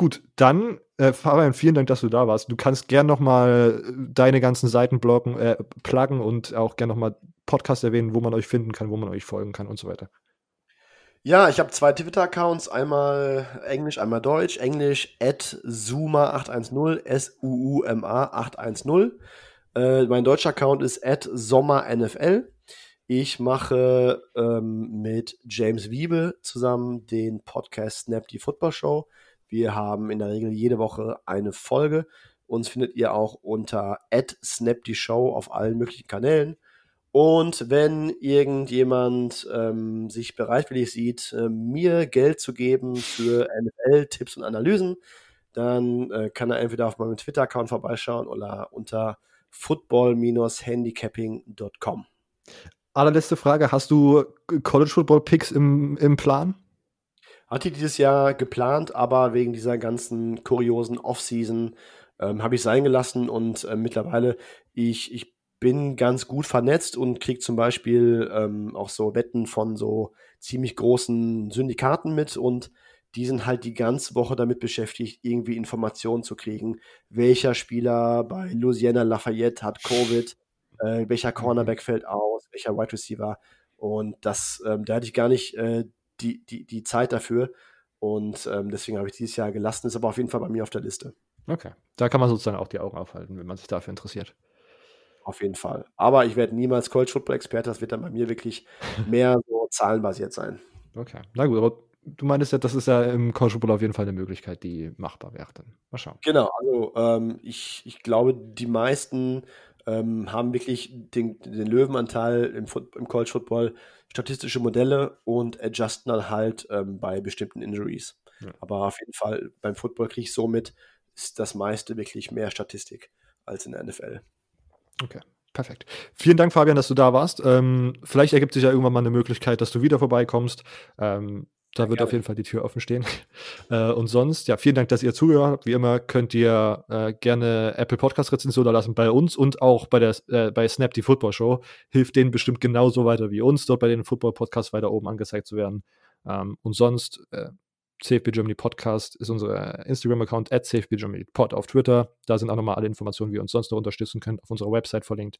Gut, dann, äh, Fabian, vielen Dank, dass du da warst. Du kannst gern nochmal deine ganzen Seiten bloggen, äh, pluggen und auch gern nochmal Podcast erwähnen, wo man euch finden kann, wo man euch folgen kann und so weiter. Ja, ich habe zwei Twitter-Accounts, einmal Englisch, einmal Deutsch. Englisch at Suma810, S-U-U-M-A 810. Äh, mein deutscher Account ist at SommerNFL. Ich mache ähm, mit James Wiebe zusammen den Podcast Snap die Football Show. Wir haben in der Regel jede Woche eine Folge. Uns findet ihr auch unter Snap die Show auf allen möglichen Kanälen. Und wenn irgendjemand ähm, sich bereitwillig sieht, äh, mir Geld zu geben für NFL-Tipps und Analysen, dann äh, kann er entweder auf meinem Twitter-Account vorbeischauen oder unter football-handicapping.com. Allerletzte Frage: Hast du College Football Picks im, im Plan? Hatte dieses Jahr geplant, aber wegen dieser ganzen kuriosen Off-Season ähm, habe ich sein gelassen und äh, mittlerweile ich, ich bin ganz gut vernetzt und kriege zum Beispiel ähm, auch so Wetten von so ziemlich großen Syndikaten mit und die sind halt die ganze Woche damit beschäftigt, irgendwie Informationen zu kriegen, welcher Spieler bei Louisiana Lafayette hat Covid, äh, welcher mhm. Cornerback fällt aus, welcher Wide Receiver. Und das, ähm, da hatte ich gar nicht äh, die, die, die Zeit dafür. Und ähm, deswegen habe ich dieses Jahr gelassen, ist aber auf jeden Fall bei mir auf der Liste. Okay. Da kann man sozusagen auch die Augen aufhalten, wenn man sich dafür interessiert. Auf jeden Fall. Aber ich werde niemals College Football Experte, das wird dann bei mir wirklich mehr so zahlenbasiert sein. Okay. Na gut, aber du meintest ja, das ist ja im College Football auf jeden Fall eine Möglichkeit, die machbar wäre dann. Mal schauen. Genau, also ähm, ich, ich glaube, die meisten ähm, haben wirklich den, den Löwenanteil im, im, College Football, statistische Modelle und adjusten dann halt ähm, bei bestimmten Injuries. Ja. Aber auf jeden Fall beim Football kriege ich somit ist das meiste wirklich mehr Statistik als in der NFL. Okay. Perfekt. Vielen Dank, Fabian, dass du da warst. Ähm, vielleicht ergibt sich ja irgendwann mal eine Möglichkeit, dass du wieder vorbeikommst. Ähm, da wird auf jeden Fall die Tür offen stehen. Äh, und sonst, ja, vielen Dank, dass ihr zugehört habt. Wie immer könnt ihr äh, gerne Apple Podcast Rezension da lassen bei uns und auch bei der äh, bei Snap die Football Show. Hilft denen bestimmt genauso weiter wie uns, dort bei den Football Podcasts weiter oben angezeigt zu werden. Ähm, und sonst äh, CFB Germany Podcast ist unser Instagram-Account at CFB Germany Pod auf Twitter. Da sind auch nochmal alle Informationen, wie ihr uns sonst noch unterstützen könnt, auf unserer Website verlinkt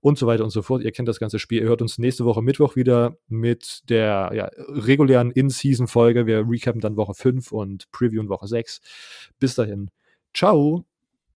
und so weiter und so fort. Ihr kennt das ganze Spiel. Ihr hört uns nächste Woche Mittwoch wieder mit der ja, regulären In-Season-Folge. Wir recappen dann Woche 5 und previewen Woche 6. Bis dahin. Ciao.